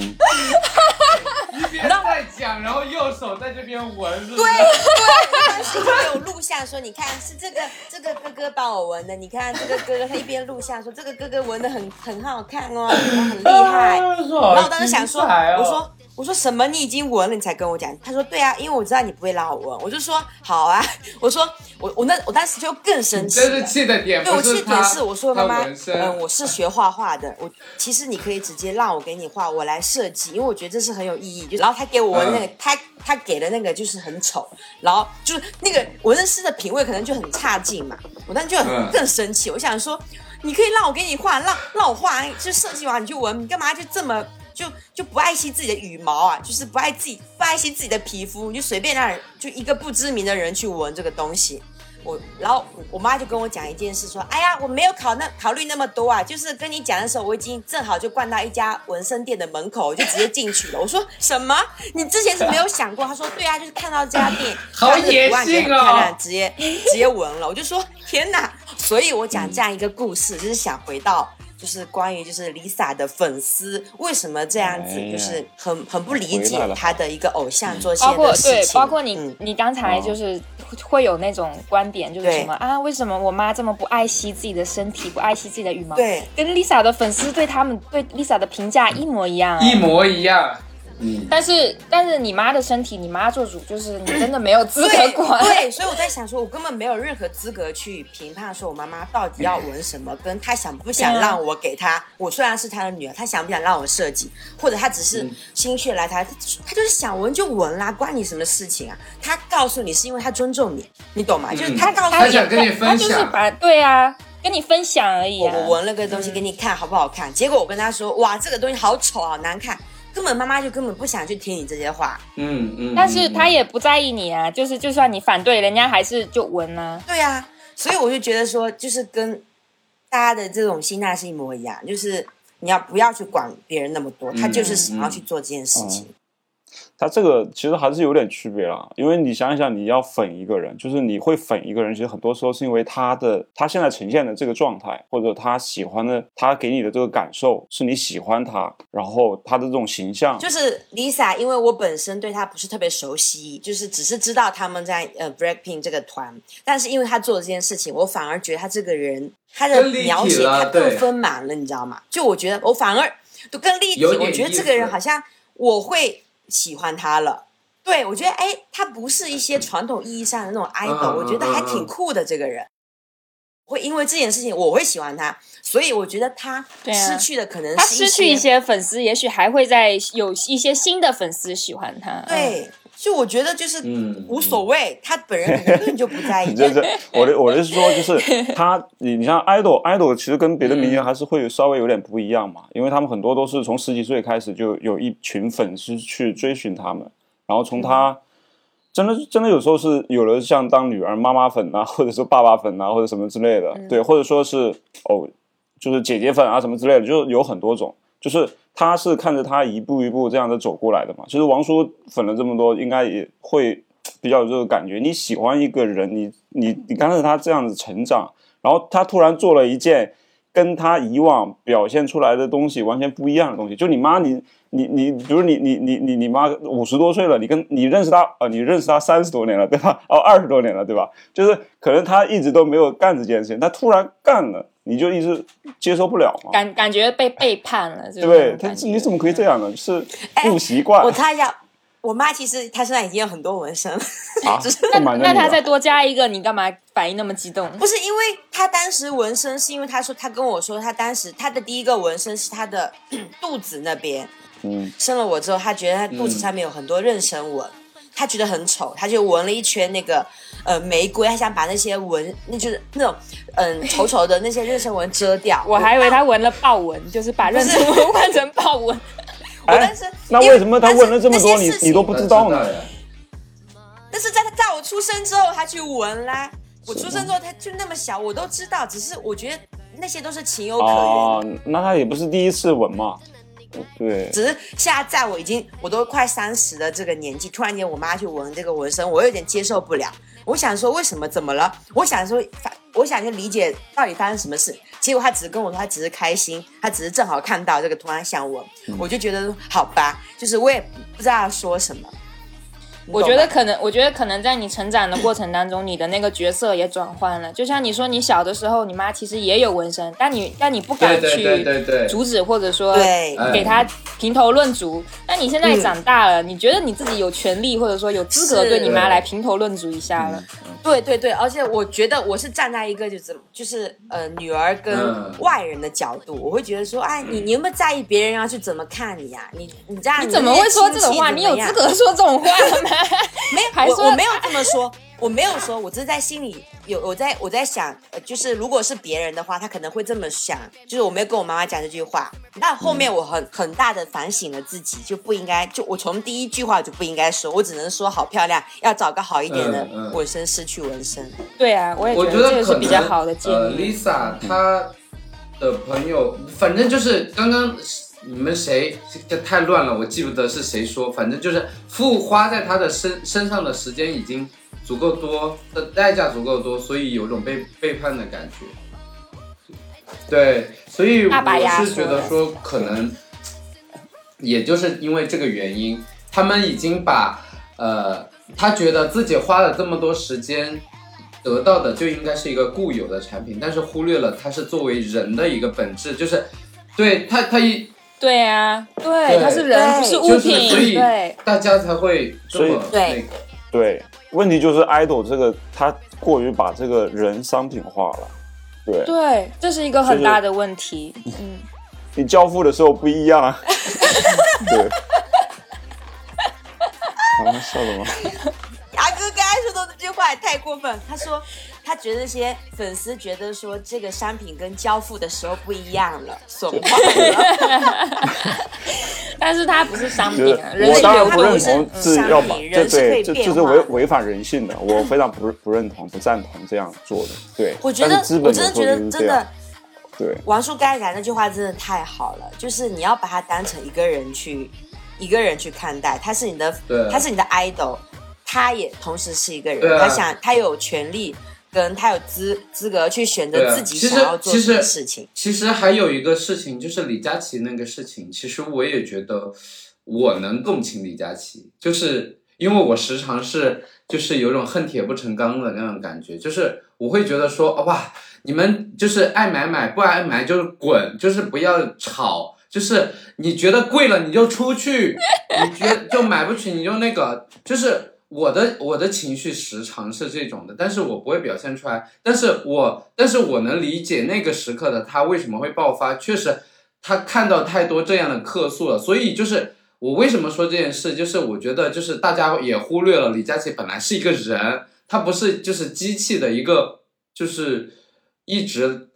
一边在讲，然后右手在这边闻，是不是？
对对，当时就有录像说，你看是这个这个哥哥帮我闻的，你看这个哥哥他一边录像说这个哥哥闻的很很好看哦，很厉害。
然
然后我当时想说，
哦
我说我说什么？你已经闻了，你才跟我讲？他说对啊，因为我知道你不会让我闻。我就说好啊，我说我我那我当时就更生气了。
这是气的点，
对，我气点是我说妈妈嗯，我是学画画的，我其实你可以直接让我给你画，我来设计，因为我觉得这是很有意义。就然后他给我纹那个，
嗯
他他给的那个就是很丑，然后就是那个纹身师的品味可能就很差劲嘛，我当时就很
嗯
更生气，我想说，你可以让我给你画，让让我画，就设计完你就纹，你干嘛就这么？就就不爱惜自己的羽毛啊，就是不爱自己不爱惜自己的皮肤，你就随便让人就一个不知名的人去闻这个东西，我然后我妈就跟我讲一件事，说，哎呀，我没有考那考虑那么多啊，就是跟你讲的时候，我已经正好就逛到一家纹身店的门口，我就直接进去了。我说什么？你之前是没有想过？她说对啊，就是看到这家店，
好
看到这个图案
野性哦
觉得很漂亮直接直接纹了。我就说天哪！所以我讲这样一个故事，就是想回到。就是关于就是 Lisa 的粉丝为什么这样子就是很很不理解
回来了
她的一个偶像做些
包括对，
的事情，
包括你、
嗯
你刚才就是会有那种观点，就是什么啊？为什么我妈这么不爱惜自己的身体，不爱惜自己的羽毛？
对，
跟 Lisa 的粉丝对他们对 Lisa 的评价一模一样、
一模一样。嗯，
但是但是你妈的身体，你妈做主，就是你真的没有资格管。
对，所以我在想说，我根本没有任何资格去评判说我妈妈到底要纹什么，跟她想不想让我给她。我虽然是她的女儿，她想不想让我设计，或者她只是心血来潮，她她就是想纹就纹啦，关你什么事情啊？她告诉你是因为她尊重你，你懂吗？就是她告诉你，
她想跟你分
他就是
享，
把对啊，跟你分享而已、啊。
我我纹了个东西给你看好不好看？结果我跟她说，哇，这个东西好丑，好难看。根本妈妈就根本不想去听你这些话，
嗯嗯，
但是他
也
也不在意你啊，就是就算你反对，人家还是就闻啊。
对啊，所以我就觉得说，就是跟大家的这种心态是一模一样，就是你要不要去管别人那么多，他就是想要去做这件事情。
它这个其实还是有点区别啦，因为你想一想，你要粉一个人，就是你会粉一个人，其实很多时候是因为他的他现在呈现的这个状态，或者他喜欢的，他给你的这个感受是你喜欢他，然后他的这种形象，
就是 Lisa，因为我本身对她不是特别熟悉，就是只是知道他们在呃 Blackpink 这个团，但是因为她做的这件事情，我反而觉得她这个人，他的描写
了
她更丰满了，你知道吗？就我觉得我反而都更立体，我觉得这个人好像我会喜欢他了。对，我觉得哎，他不是一些传统意义上的那种 idol，、
嗯
我觉得还挺酷的。这个人会因为这件事情，我会喜欢他，所以我觉得他失去的可能是
他失去一些粉丝，也许还会在有一些新的粉丝喜欢他。嗯，
对，就我觉得就是
嗯
无所谓，他本人根本就不在意。
我的我的是说，就是他，你你像 idol idol，其实跟别的明星还是会稍微有点不一样嘛，因为他们很多都是从十几岁开始就有一群粉丝去追寻他们，然后从他。真的真的有时候是有了像当女儿妈妈粉啊，或者是爸爸粉啊，或者什么之类的，对，或者说是哦，就是姐姐粉啊什么之类的，就有很多种。就是他是看着他一步一步这样的走过来的嘛。其实王叔粉了这么多，应该也会 比较有这个感觉。你喜欢一个人，你你你看着他这样子成长，然后他突然做了一件跟他以往表现出来的东西完全不一样的东西。就你妈，你你你，比如你你你你你妈五十多岁了，你跟你认识她呃，你认识她三十多年了，对吧？哦，二十多年了，对吧？就是可能她一直都没有干这件事情，她突然干了，你就一直接受不了嘛。
感感觉被背叛了，对
对不对？他你怎么可以这样呢？是不习惯
我。猜一下，我妈其实她身上已经有很多纹身了，
啊，
只是
不瞒着你了
那她再多加一个，你干嘛反应那么激动？
不是因为她当时纹身，是因为她说她跟我说，她当时她的第一个纹身是她的 肚子那边，
嗯，
生了我之后，他觉得他肚子上面有很多妊娠纹，他觉得很丑，他就纹了一圈那个呃玫瑰，他想把那些纹，那就是那种嗯丑丑的那些妊娠纹遮掉。
我还以为他纹了豹纹，就是把妊娠纹 换成豹纹。
但是
那
因为
为什么他问了这么多，你你都不知道呢？
但是在他在我出生之后，他去纹啦。我出生之后，他就那么小，我都知道。只是我觉得那些都是情有可原，
哦，那他也不是第一次纹嘛。对，
只是现在在我已经我都快三十的这个年纪，突然间我妈去纹这个纹身，我有点接受不了。我想说为什么？怎么了？我想说，发我想去理解到底发生什么事。结果她只是跟我说，她只是开心，她只是正好看到这个，突然想纹，我就觉得好吧，就是我也不知道说什么。你
我觉得可能，我觉得可能在你成长的过程当中，你的那个角色也转换了。就像你说，你小的时候，你妈其实也有纹身，但你但你不敢去，阻止或者说给她评头论足。那你现在长大了，你觉得你自己有权利或者说有资格对你妈来评头论足一下了？
对对对，而且我觉得我是站在一个就是就是呃女儿跟
嗯
外人的角度，我会觉得说，哎，你你有没有在意别人要去怎么看你啊？你你这样
你怎么会说这种话？你有资？格说这种话吗？
没有，
还说
我我没有这么说，我没有说，我只是在心里有我在我在想，呃就是如果是别人的话，他可能会这么想，就是我没有跟我妈妈讲这句话，那后面我很很大的反省了自己，就不应该，就我从第一句话就不应该说，我只能说好漂亮，要找个好一点的纹身师去纹身。
对啊，我也
我
觉得这是比较好的建
呃
议。
，Lisa 她的朋友，反正就是刚刚你们谁这太乱了，我记不得是谁说，反正就是付花在他的身身上的时间已经足够多，的代价足够多，所以有种被背叛的感觉。对，所以我是觉得
说
说，可能也就是因为这个原因，他们已经把呃，他觉得自己花了这么多时间得到的就应该是一个固有的产品，但是忽略了它是作为人的一个本质，就是对他他一
对啊，对，
对
它是人，不是物
就是
品。
所以
对，
大家才会这么
所以
那个。
对，问题就是 idol 这个他过于把这个人商品化了。对，
对，这是一个很大的问题。嗯，
你交付的时候不一样啊。对。啊，笑什么？
牙哥刚才说的这句话也太过分。他说他觉得那些粉丝觉得说这个商品跟交付的时候不一样了，损坏了。
但是它不是商品啊，人是
我当然不认同。是要把这
商品人是可
对这这是违违反人性的，我非常不不认同不赞同这样做的。对，
我觉得我真的觉得真的。
对，
王叔刚才讲那句话真的太好了，就是你要把他当成一个人去一个人去看待，他是你的
对，
他是你的 idol，他也同时是一个人，
啊
他想他有权利跟他有资资格去选择自己想要做什么
其实
事情。
其实还有一个事情，就是李佳琦那个事情，其实我也觉得我能共情李佳琦，就是因为我时常是就是有种恨铁不成钢的那种感觉，就是我会觉得说哇，你们就是爱买买，不爱买就是滚，就是不要吵。就是你觉得贵了你就出去，你觉得就买不起你就那个，就是我的我的情绪时常是这种的，但是我不会表现出来，但是我但是我能理解那个时刻的他为什么会爆发，确实他看到太多这样的客诉了，所以就是我为什么说这件事，就是我觉得就是大家也忽略了李佳琦本来是一个人，他不是就是机器的一个就是一直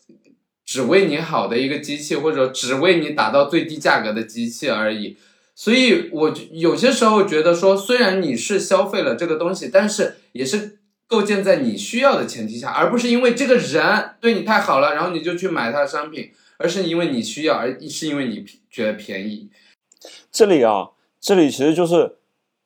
只为你好的一个机器，或者只为你打到最低价格的机器而已。所以，我就有些时候觉得说，虽然你是消费了这个东西，但是也是构建在你需要的前提下，而不是因为这个人对你太好了，然后你就去买他的商品，而是因为你需要，而是因为你觉得便宜。
这里啊，这里其实就是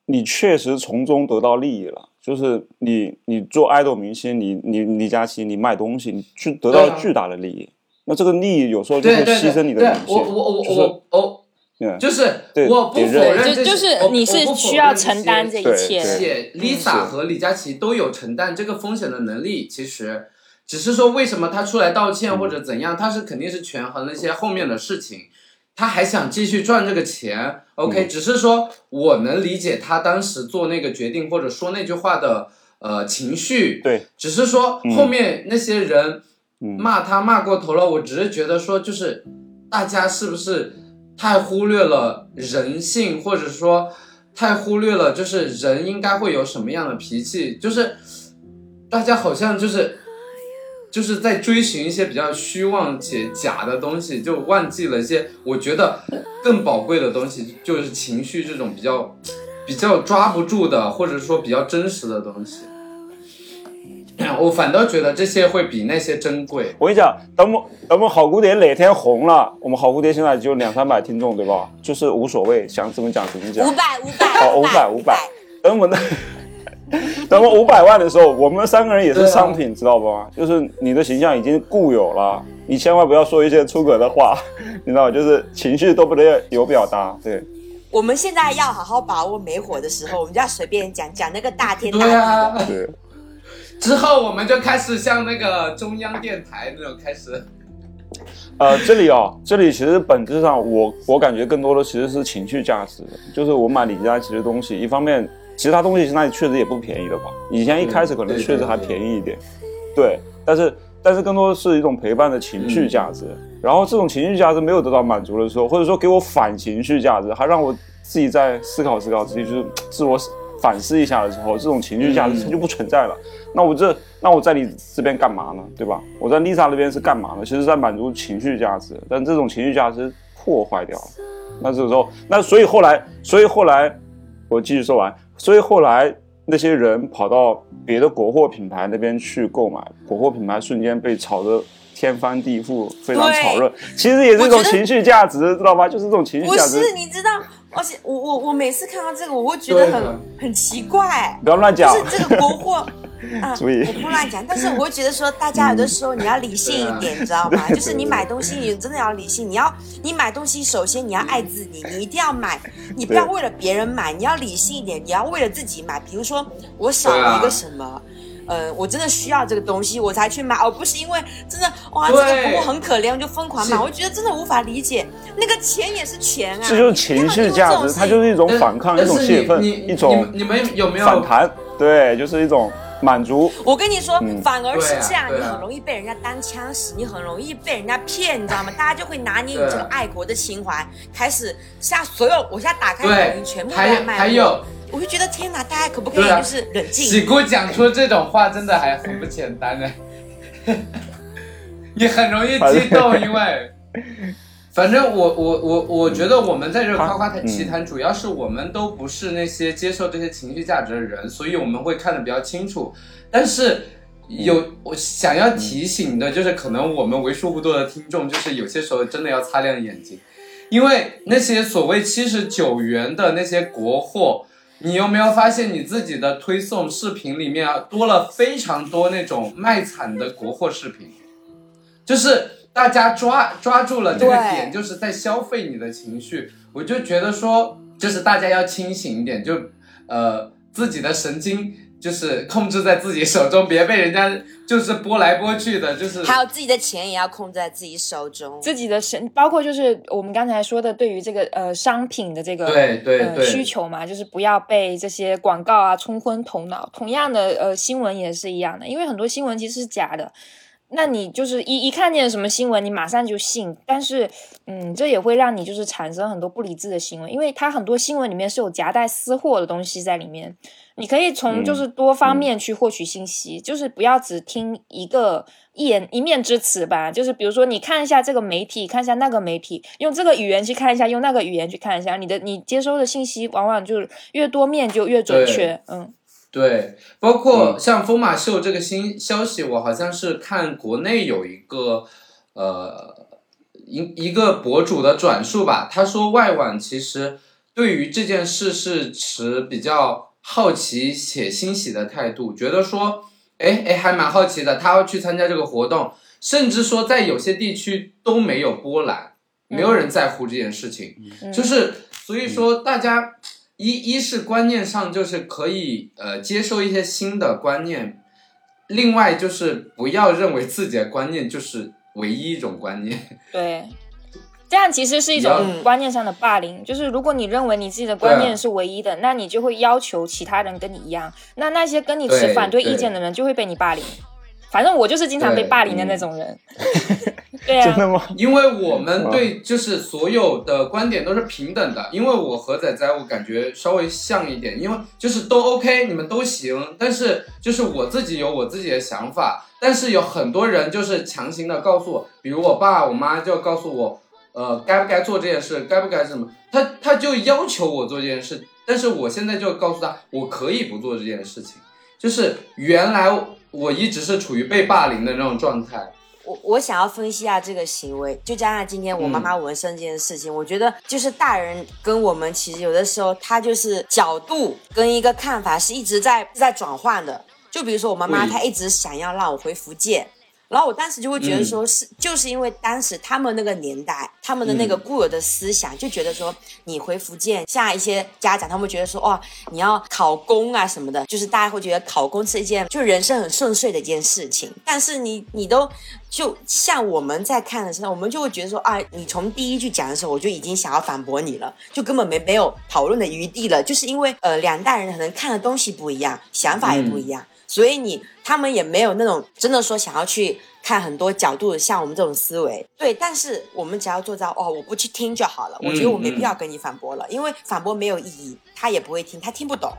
你确实从中得到利益了，就是你你做爱豆明星，你你李佳琦，你卖东西，你去得到巨大的利益。那这个利益有时候就会牺牲你的
对
名气，
我我我我我
嗯
就是我不否
认
就就是
我
你是
不否
需要
认这
承担
些
这一切
对
且 Lisa 和李佳琦都有承担这个风险的能力，其实只是说为什么他出来道歉或者怎样，他是肯定是权衡了一些后面的事情。他还想继续赚这个钱，OK，、
嗯。
只是说我能理解他当时做那个决定或者说那句话的呃情绪，
对，
只是说
嗯。
后面那些人
嗯。
骂他骂过头了，我只是觉得说就是大家是不是太忽略了人性，或者说太忽略了就是人应该会有什么样的脾气，就是大家好像就是。就是在追寻一些比较虚妄且假的东西，就忘记了一些我觉得更宝贵的东西，就是情绪这种比较比较抓不住的，或者说比较真实的东西。我反倒觉得这些会比那些珍贵。
我跟你讲，等我们等我们好蝴蝶哪天红了，我们好蝴蝶现在只有两三百听众，对吧？就是无所谓，想怎么讲怎么讲
五。百五百
好500 500等我们的等我们五百万的时候，我们三个人也是商品，知道不？就是你的形象已经固有了，你千万不要说一些出格的话，你知道吗？就是情绪都不能有表达，对。
我们现在要好好把握没火的时候，我们就要随便讲讲那个大天大地的。
啊，
对，
之后我们就开始像那个中央电台那种开始。
呃，这里哦，这里其实本质上我我感觉更多的其实是情绪价值，就是我买李佳琦的东西，一方面其实它东西现在确实也不便宜了吧，以前一开始可能确实还便宜一点，对，但是但是更多的是一种陪伴的情绪价值，然后这种情绪价值没有得到满足的时候，或者说给我反情绪价值，还让我自己在思考思考，自己就是自我反思一下的时候，这种情绪价值它就不存在了。那我这那我在你这边干嘛呢？对吧？我在 Lisa 那边是干嘛呢？其实在满足情绪价值，但这种情绪价值破坏掉了。那这个时候，那所以后来，所以后来我继续说完，所以后来那些人跑到别的国货品牌那边去购买，国货品牌瞬间被炒得天翻地覆，非常炒热。其实也是一种情绪价值，知道吧？就是这种情绪价值。
不是，你知道，而且我我我每次看到这个，我会觉得很很奇怪，
不要乱讲
就。是这个国货。啊，我不乱讲，但是我会觉得说，大家有的时候你要理性一点，你知道吗？就是你买东西，你真的要理性。你要你买东西，首先你要爱自己，你一定要买，你不要为了别人买，你要理性一点，你要为了自己买。比如说，我少了一个什么。呃，我真的需要这个东西，我才去买，而不是因为真的哇，这个服务很可怜，我就疯狂买。我觉得真的无法理解，那个钱也是钱啊，
这就是情绪价值，它就是一种反抗，一种泄愤，一种
你们你们有没有
反弹，对，就是一种满足。
我跟你说，
嗯。
反而是这样，
啊啊。
你很容易被人家当枪使，你很容易被人家骗，你知道吗？大家就会拿捏你这个爱国的情怀，开始下所有，我现在打开抖音，全部都在卖
还有，
我就觉得天哪，大家可不可以就是冷
喜
静？
姑讲出这种话真的还很不简单呢。你很容易激动，因为 反正我我我我觉得我们在这夸夸
嗯
奇谈，主要是我们都不是那些接受这些情绪价值的人，所以我们会看得比较清楚。但是有我想要提醒的就是，可能我们为数不多的听众，就是有些时候真的要擦亮眼睛，因为那些所谓七十九元的那些国货。你有没有发现你自己的推送视频里面啊，多了非常多那种卖惨的国货视频，就是大家抓抓住了这个点，就是在消费你的情绪。我就觉得说，就是大家要清醒一点，就呃自己的神经就是控制在自己手中，别被人家就是拨来拨去的，就是
还有自己的钱也要控制在自己手中。
自己的身，包括就是我们刚才说的，对于这个呃商品的这个
对对
呃
对
需求嘛，就是不要被这些广告啊冲昏头脑。同样的呃新闻也是一样的，因为很多新闻其实是假的。那你就是一一看见什么新闻，你马上就信，但是，嗯，这也会让你就是产生很多不理智的行为，因为它很多新闻里面是有夹带私货的东西在里面，你可以从就是多方面去获取信息，就是不要只听一个一言一面之词吧。就是比如说，你看一下这个媒体，看一下那个媒体，用这个语言去看一下，用那个语言去看一下，你的你接收的信息往往就是越多面就越准确。嗯，
对，包括像疯马秀这个新消息，我好像是看国内有一个呃一一个博主的转述吧，他说外网其实对于这件事是持比较好奇且欣喜的态度，觉得说，哎哎还蛮好奇的，他要去参加这个活动，甚至说在有些地区都没有波澜，没有人在乎这件事情，
嗯
就是所以说大家。一一是观念上就是可以呃接受一些新的观念，另外就是不要认为自己的观念就是唯一一种观念。
对。这样其实是一种观念上的霸凌，就是如果你认为你自己的观念是唯一的，那你就会要求其他人跟你一样，那那些跟你持反对意见的人就会被你霸凌。反正我就是经常被霸凌的那种人。对。啊，
真的吗？
因为我们对就是所有的观点都是平等的，因为我和仔仔我感觉稍微像一点，因为就是都 OK，你们都行，但是就是我自己有我自己的想法，但是有很多人就是强行的告诉我，比如我爸我妈就告诉我，呃，该不该做这件事，该不该什么，他他就要求我做这件事，但是我现在就告诉他，我可以不做这件事情，就是原来我一直是处于被霸凌的那种状态。
我我想要分析一下这个行为，就加上今天我妈妈纹身这件事情，我觉得就是大人跟我们其实有的时候他就是角度跟一个看法是一直在在转换的。就比如说我妈妈，她一直想要让我回福建。然后我当时就会觉得说是，就是因为当时他们那个年代，他们的那个固有的思想，就觉得说你回福建，像一些家长他们会觉得说，哇，你要考公啊什么的，就是大家会觉得考公是一件就人生很顺遂的一件事情。但是你你都就像我们在看的时候，我们就会觉得说啊，你从第一句讲的时候，我就已经想要反驳你了，就根本没没有讨论的余地了，就是因为呃两代人可能看的东西不一样，想法也不一样。所以你他们也没有那种真的说想要去看很多角度，像我们这种思维。对，但是我们只要做到哦，我不去听就好了。我觉得我没必要跟你反驳了，因为反驳没有意义，他也不会听，他听不懂。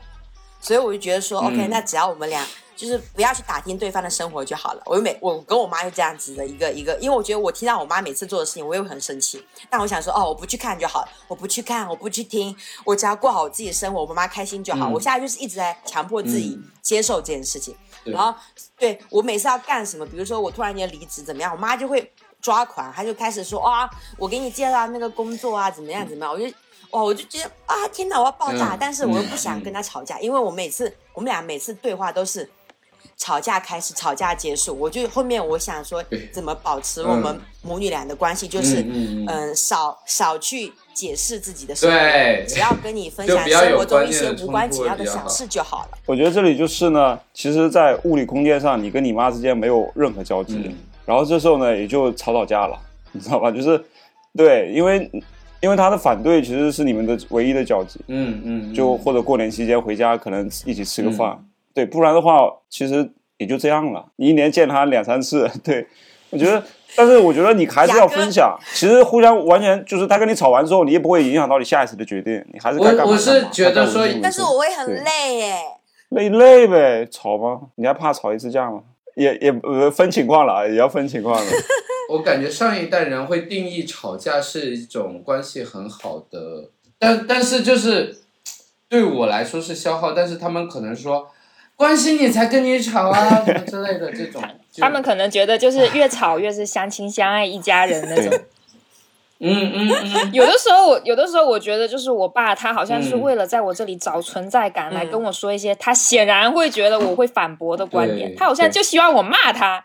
所以我就觉得说、o k 那只要我们俩就是不要去打听对方的生活就好了。我每我跟我妈就这样子的一个一个，因为我觉得我听到我妈每次做的事情，我也会很生气。但我想说，哦，我不去看就好了，我不去看，我不去听，我只要过好我自己的生活，我妈妈开心就好。
嗯
我现在就是一直在强迫自己接受这件事情。
对
然后对我每次要干什么，比如说我突然间离职怎么样，我妈就会抓狂，她就开始说啊，我给你介绍那个工作啊，怎么样怎么样，我就。哇，我就觉得啊，天哪，我要爆炸！
嗯
但是我又不想
嗯
跟他吵架，因为我每次我们俩每次对话都是吵架开始，吵架结束。我就后面我想说，怎么保持我们母女俩的关系，就是
嗯嗯嗯
嗯，少少去解释自己的生活，
对
只要跟你分享生活中一些无关紧要的小事就好了。
我觉得这里就是呢，其实，在物理空间上，你跟你妈之间没有任何交集，
嗯
然后这时候呢，也就吵吵架了，你知道吧？就是对，因为因为他的反对其实是你们的唯一的交集，
嗯嗯，
就或者过年期间回家可能一起吃个饭，对，不然的话，其实也就这样了。你一年见他两三次，对，我觉得，但是我觉得你还是要 分享。其实互相完全就是他跟你吵完之后，你也不会影响到你下一次的决定，你还是该干嘛
我我是觉得说
但是我会很累耶。
累累呗，吵吗？你还怕吵一次架吗？也也呃分情况了，也要分情况了。
我感觉上一代人会定义吵架是一种关系很好的，但但是就是对我来说是消耗，但是他们可能说关心你才跟你吵啊 什么之类的这种，
他们可能觉得就是越吵越是相亲相爱一家人那种。
对。
嗯嗯嗯，
有的时候我有的时候我觉得就是我爸他好像是
嗯。
为了在我这里找存在感来跟我说一些他显然会觉得我会反驳的观点，他好像就希望我骂他。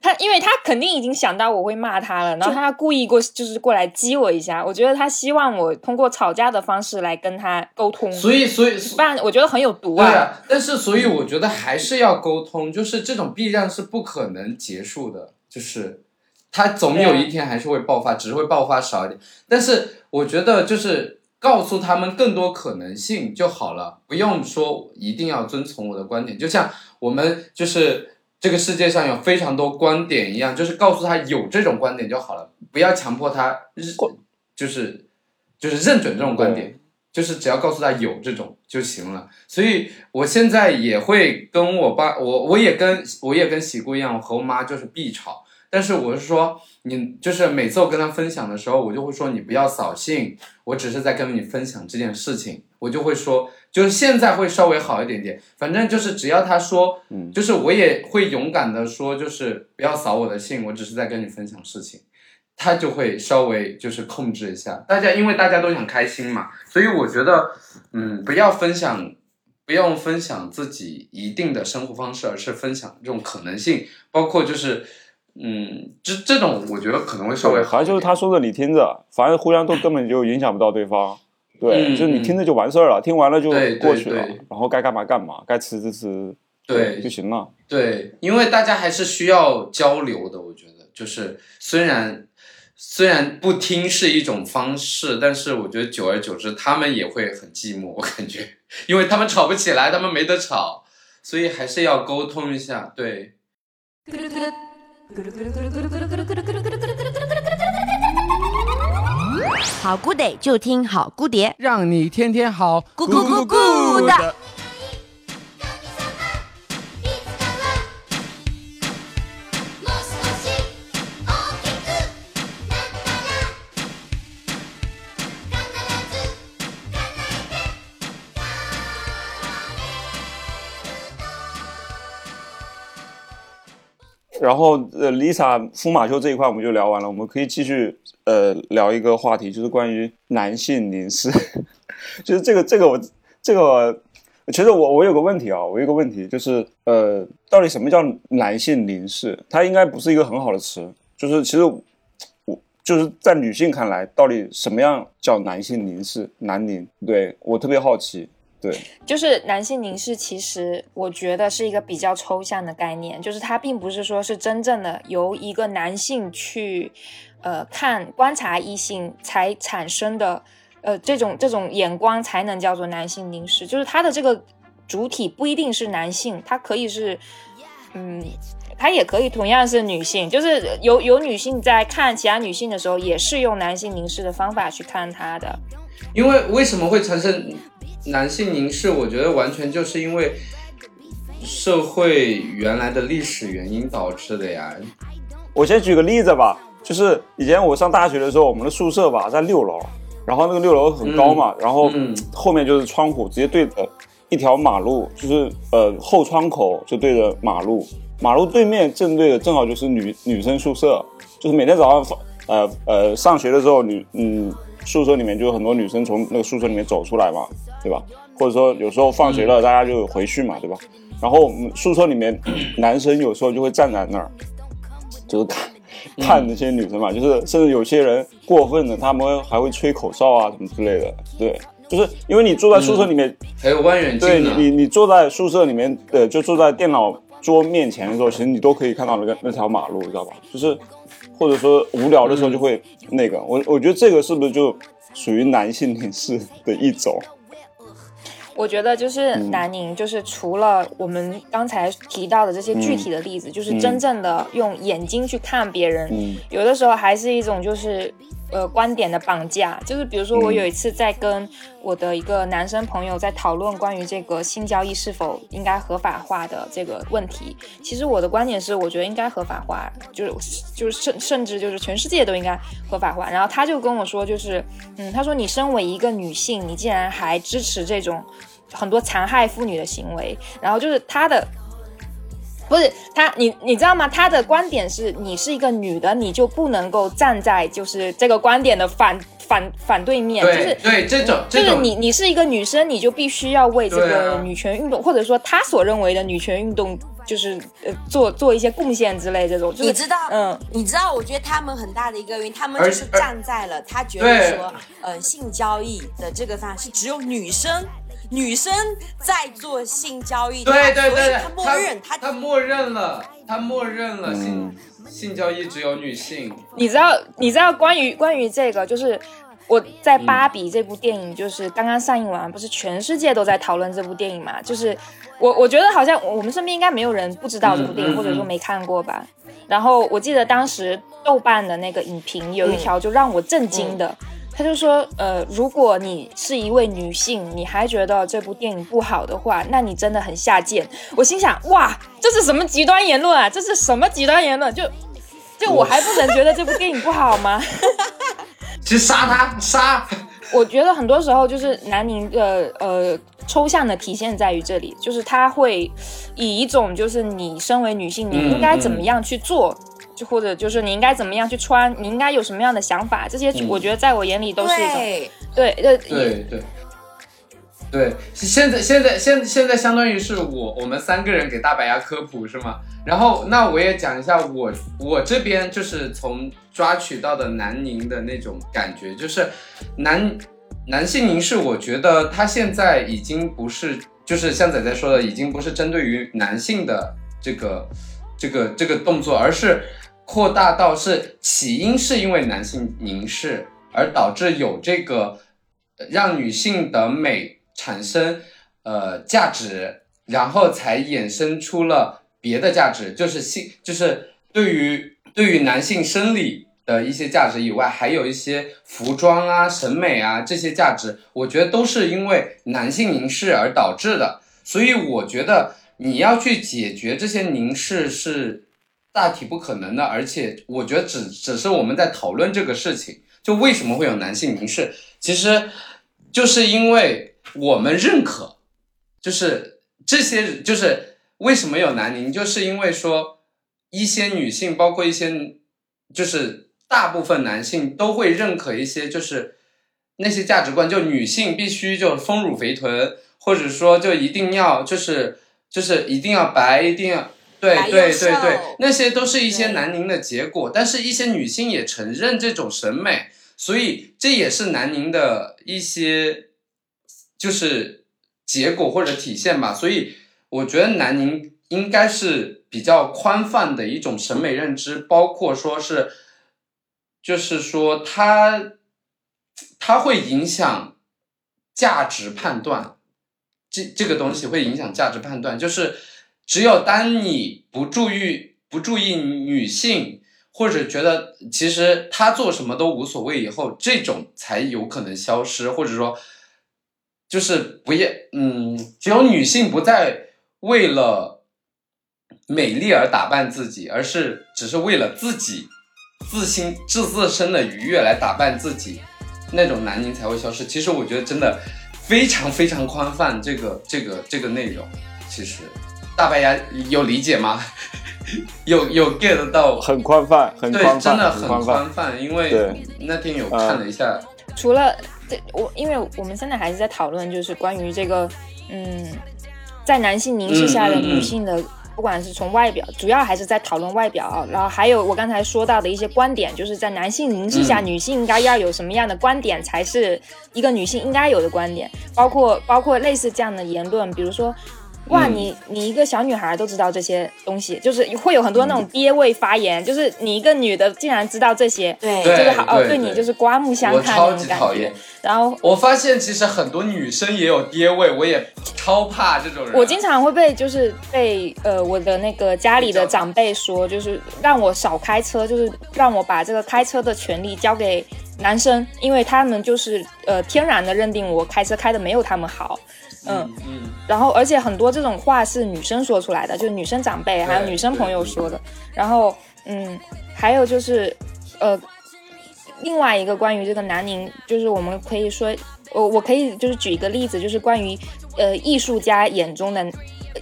他因为他肯定已经想到我会骂他了，然后他故意过就是过来激我一下，我觉得他希望我通过吵架的方式来跟他沟通，
所以所以
不然我觉得很有毒啊。
对啊，但是所以我觉得还是要沟通，就是这种避让是不可能结束的，就是他总有一天还是会爆发，只是会爆发少一点。但是我觉得就是告诉他们更多可能性就好了，不用说一定要遵从我的观点。就像我们就是这个世界上有非常多观点一样，就是告诉他有这种观点就好了，不要强迫他认就是就是认准这种观点。就是只要告诉他有这种就行了，所以我现在也会跟我爸，我我也跟我也跟喜姑一样，我和我妈就是必吵，但是我是说，你就是每次我跟他分享的时候，我就会说你不要扫兴，我只是在跟你分享这件事情，我就会说，就是现在会稍微好一点点，反正就是只要他说，
嗯
就是我也会勇敢的说，就是不要扫我的兴，我只是在跟你分享事情。他就会稍微就是控制一下大家，因为大家都想开心嘛，所以我觉得，嗯，不要分享，不用分享自己一定的生活方式，而是分享这种可能性，包括就是，嗯，这这种我觉得可能会稍微，好一点。
反正就是他说的你听着，反正互相都根本就影响不到对方。对，
嗯
就是你听着就完事儿了，听完了就过去了，然后该干嘛干嘛，该吃吃吃，
对
就行了。
对，因为大家还是需要交流的，我觉得就是虽然虽然不听是一种方式，但是我觉得久而久之，他们也会很寂寞。我感觉，因为他们吵不起来，他们没得吵，所以还是要沟通一下。对，
好 good day 就听好 good 碟，
让你天天好，
咕咕咕咕的。
いつかはもう少し大きくなったら必ず叶えて
然后呃，Lisa 敷马修这一块我们就聊完了，我们可以继续 呃聊一个话题，就是关于男性凝视，就是这个这个我这个，其实我我有个问题啊，我有个问题就是呃，到底什么叫男性凝视？它应该不是一个很好的词，就是其实我就是在女性看来，到底什么样叫男性凝视？男凝？对我特别好奇，对，
就是男性凝视，其实我觉得是一个比较抽象的概念，就是它并不是说是真正的由一个男性去呃看观察异性才产生的呃这种这种眼光才能叫做男性凝视，就是它的这个主体不一定是男性，它可以是嗯。它也可以同样是女性，就是有有女性在看其他女性的时候，也是用男性凝视的方法去看她的。
因为为什么会产生男性凝视？我觉得完全就是因为社会原来的历史原因导致的呀。
我先举个例子吧，就是以前我上大学的时候，我们的宿舍吧在六楼，然后那个六楼很高嘛，然后
嗯
后面就是窗户，直接对着一条马路，就是呃后窗口就对着马路，马路对面正对的正好就是女女生宿舍，就是每天早上放呃呃上学的时候，女嗯宿舍里面就有很多女生从那个宿舍里面走出来嘛，对吧？或者说有时候放学了，大家就回去嘛，对吧？然后我们宿舍里面男生有时候就会站在那儿，就是看看那些女生嘛，就是甚至有些人过分的，他们还会吹口哨啊什么之类的，对，就是因为你坐在宿舍里面，
还有望远镜对。
你你你坐在宿舍里面，呃，就坐在电脑桌面前的时候，其实你都可以看到那个那条马路，知道吧？就是或者说无聊的时候就会那个，我我觉得这个是不是就属于男性凝视的一种？
我觉得就是
嗯。
南宁，就是除了我们刚才提到的这些具体的例子，就是真正的用眼睛去看别人，
嗯。
有的时候还是一种就是呃观点的绑架。就是比如说，我有一次在跟我的一个男生朋友在讨论关于这个性交易是否应该合法化的这个问题，其实我的观点是，我觉得应该合法化，就是就是甚甚至就是全世界都应该合法化。然后他就跟我说，就是嗯，他说你身为一个女性，你竟然还支持这种很多残害妇女的行为，然后就是他的。不是他，你你知道吗？他的观点是你是一个女的，你就不能够站在就是这个观点的反反反对面，就是
对，这种
就是你你是一个女生，你就必须要为这个
啊
女权运动，或者说他所认为的女权运动，就是呃做做一些贡献之类这种。就是、
你知道，
嗯，
你知道，我觉得他们很大的一个原因，他们就是站在了他觉得说，呃，性交易的这个上是只有女生，女生在做性交易
对对对，
他默认
他
他
默认了，他默认了性、
嗯
性交易只有女性。
你知道你知道关于关于这个就是。我在《芭比》这部电影就是刚刚上映完，不是全世界都在讨论这部电影嘛？就是我我觉得好像我们身边应该没有人不知道这部电影，或者说没看过吧。然后我记得当时豆瓣的那个影评有一条就让我震惊的，他就说，呃，如果你是一位女性，你还觉得这部电影不好的话，那你真的很下贱。我心想，哇，这是什么极端言论啊？这是什么极端言论？就就我还不能觉得这部电影不好吗？
去杀他杀！
我觉得很多时候就是南宁的呃抽象的体现在于这里，就是他会以一种就是你身为女性，你
嗯
应该怎么样去做，就或者就是你应该怎么样去穿，你应该有什么样的想法，这些
嗯。
我觉得在我眼里都是一种
对，
对对
对对对，现在现在现现在相当于是我我们三个人给大白牙科普是吗？然后那我也讲一下我我这边就是从抓取到的南宁的那种感觉，就是男男性凝视，我觉得它现在已经不是就是像仔仔说的，已经不是针对于男性的这个这个这个动作，而是扩大到是起因是因为男性凝视而导致有这个让女性的美产生呃价值，然后才衍生出了别的价值，就是性就是对于对于男性生理的一些价值以外，还有一些服装啊、审美啊这些价值，我觉得都是因为男性凝视而导致的。所以我觉得你要去解决这些凝视是大体不可能的，而且我觉得只只是我们在讨论这个事情，就为什么会有男性凝视，其实就是因为我们认可，就是这些就是为什么有男凝，就是因为说一些女性，包括一些就是大部分男性都会认可一些就是那些价值观，就女性必须就丰乳肥臀，或者说就一定要就是就是一定要白，一定要。对对对对，那些都是一些南宁的结果，但是一些女性也承认这种审美，所以这也是南宁的一些就是结果或者体现吧。所以我觉得南宁应该是比较宽泛的一种审美认知，包括说是，就是说它它会影响价值判断，这这个东西会影响价值判断，就是只有当你不注意不注意女性，或者觉得其实她做什么都无所谓以后，这种才有可能消失，或者说就是不要嗯，只有女性不再为了美丽而打扮自己，而是只是为了自己自心自自身的愉悦来打扮自己，那种男宁才会消失。其实我觉得真的非常非常宽泛，这个这个这个内容，其实大白牙有理解吗？有有 get 到？
很宽泛，很
对，
宽泛，
真的很
很宽泛。
宽泛，因为那天有看了一下，
除了这，我因为我们现在还是在讨论，就是关于这个，嗯，在男性凝视下的
嗯嗯嗯
女性的，不管是从外表，主要还是在讨论外表啊。然后还有我刚才说到的一些观点，就是在男性凝视下，
嗯
女性应该要有什么样的观点，才是一个女性应该有的观点，包括包括类似这样的言论，比如说。哇，
嗯
你你一个小女孩都知道这些东西，就是会有很多那种爹味发言，就是你一个女的竟然知道这些，
对
对
就是好哦，
对对
对你就是刮目相看
超级
那种感觉
讨厌。。
然后
我发现其实很多女生也有爹味，我也超怕这种人。
我经常会被就是被呃我的那个家里的长辈说，就是让我少开车，就是让我把这个开车的权利交给男生，因为他们就是呃天然的认定我开车开的没有他们好。嗯，然后而且很多这种话是女生说出来的，就是女生长辈还有女生朋友说的。然后嗯，还有就是呃，另外一个关于这个南宁，就是我们可以说，我我可以就是举一个例子，就是关于呃艺术家眼中的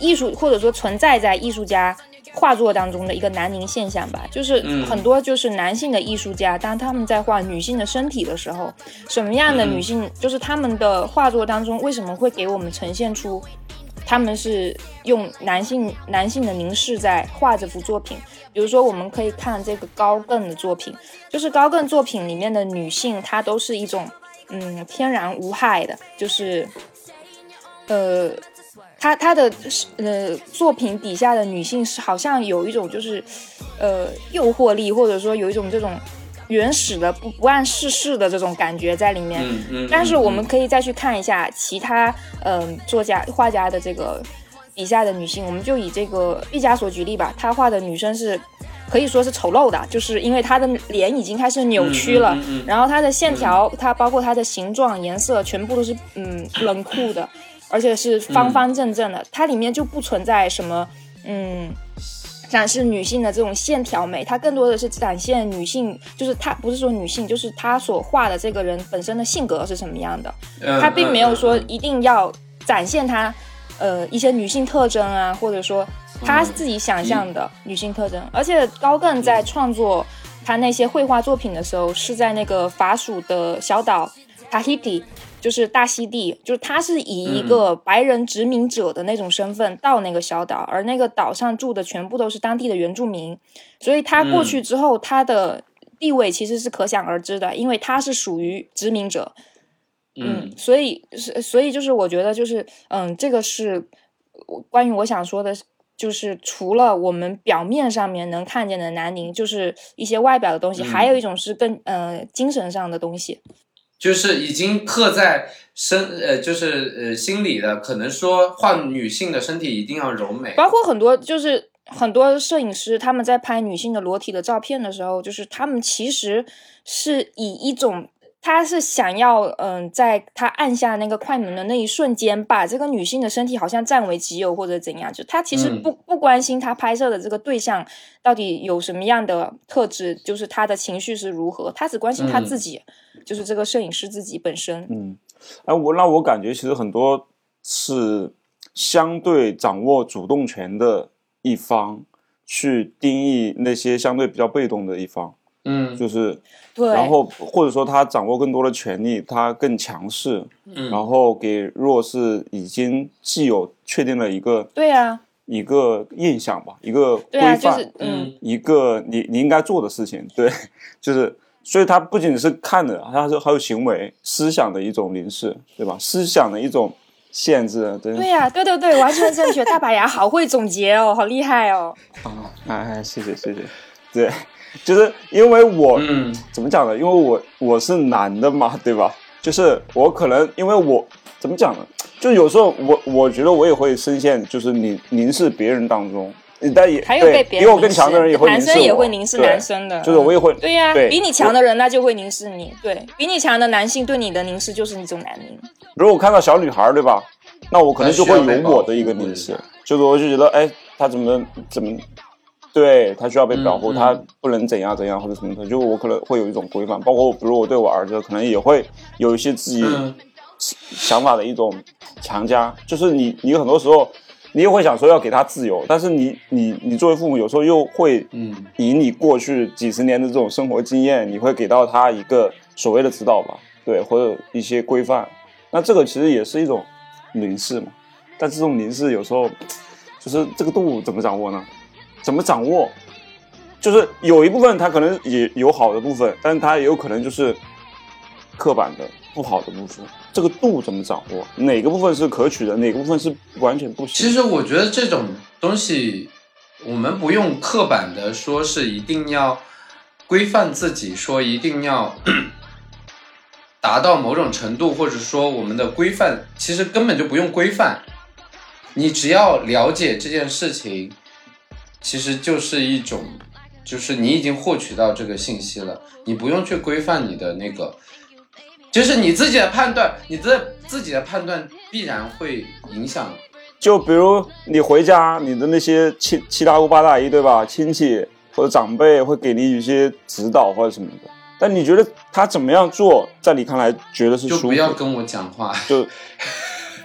艺术，或者说存在在艺术家。画作当中的一个南宁现象吧，就是
嗯
很多就是男性的艺术家，当他们在画女性的身体的时候，什么样的女性，就是他们的画作当中为什么会给我们呈现出他们是用男性男性的凝视在画这幅作品？比如说，我们可以看这个高更的作品，就是高更作品里面的女性，她都是一种嗯天然无害的，就是呃。她她的呃作品底下的女性是好像有一种就是，呃诱惑力，或者说有一种这种原始的不不谙世事的这种感觉在里面。
嗯嗯。
但是我们
嗯
可以再去看一下其他嗯、呃作家画家的这个底下的女性，我们就以这个毕加索举例吧，他画的女生是可以说是丑陋的，就是因为她的脸已经开始扭曲了，
嗯嗯嗯嗯
然后她的线条，它包括它的形状、颜色，全部都是嗯冷酷的，而且是方方正正的，它里面就不存在什么嗯。展示女性的这种线条美，它更多的是展现女性，就是她不是说女性，就是她所画的这个人本身的性格是什么样的。她并没有说一定要展现她呃一些女性特征啊，或者说她自己想象的女性特征。而且高更在创作他那些绘画作品的时候，是在那个法属的小岛 Tahiti。就是大溪地，就是他是以一个白人殖民者的那种身份到那个小岛，而那个岛上住的全部都是当地的原住民，所以他过去之后，他的地位其实是可想而知的，因为他是属于殖民者，嗯，所以是所以就是我觉得就是嗯，这个是我关于我想说的就是除了我们表面上面能看见的南宁，就是一些外表的东西，
嗯
还有一种是更呃精神上的东西。
就是已经刻在身呃，就是呃心里的，可能说画女性的身体一定要柔美，
包括很多就是很多摄影师他们在拍女性的裸体的照片的时候，就是他们其实是以一种。他是想要，嗯，在他按下那个快门的那一瞬间，把这个女性的身体好像占为己有或者怎样，就他其实
嗯。
不、不关心他拍摄的这个对象到底有什么样的特质，就是他的情绪是如何，他只关心他
嗯。
自己，就是这个摄影师自己本身。
嗯，哎，我那我感觉其实很多是相对掌握主动权的一方去定义那些相对比较被动的一方，
嗯。
就是
对，
然后或者说他掌握更多的权利，他更强势，
嗯，
然后给弱势已经既有确定了一个
对啊，
一个印象吧，一个规范，
就是嗯，
一个你你应该做的事情，对，就是，所以他不仅是看的，它是还有行为、思想的一种凝视，对吧？思想的一种限制，对。
对呀、对对对，完全正确。大白牙好会总结哦，好厉害哦。
啊，哎，谢谢谢谢，对，就是因为我、
嗯
怎么讲呢？因为我我是男的嘛，对吧？就是我可能因为我怎么讲呢？就有时候我我觉得我也会深陷就是凝凝视别人当中，但也
还有被
对比我
别人比我
更强的人也会
男
凝视我
生也会凝视男生的，
就是我也会
对呀、
对
比你强的人那就会凝视你，对比你强的男性对你的凝视就是一种男凝。
如果我看到小女孩儿，对吧？那我可能就会有我的一个凝视，就是我就觉得，哎，她怎么怎么，对他需要被保护，
嗯嗯
她不能怎样怎样或者什么的，就我可能会有一种规范，包括比如我对我儿子，可能也会有一些自己
嗯
想法的一种强加，就是你你很多时候你也会想说要给他自由，但是你你你作为父母有时候又会
嗯
以你过去几十年的这种生活经验，你会给到他一个所谓的指导吧，对，或者一些规范。那这个其实也是一种凝视嘛，但这种凝视有时候就是这个度怎么掌握呢？怎么掌握？就是有一部分它可能也有好的部分，但是它也有可能就是刻板的不好的部分。这个度怎么掌握？哪个部分是可取的，哪个部分是完全不行？
其实我觉得这种东西，我们不用刻板的说是一定要规范自己，说一定要 达到某种程度，或者说我们的规范，其实根本就不用规范。你只要了解这件事情，其实就是一种，就是你已经获取到这个信息了，你不用去规范你的那个，就是你自己的判断，你的自己的判断必然会影响
就比如你回家，你的那些七七大姑八大姨，对吧？亲戚或者长辈会给你一些指导或者什么的，但你觉得他怎么样做，在你看来觉得是
就
舒服就？
不要跟我讲话，
就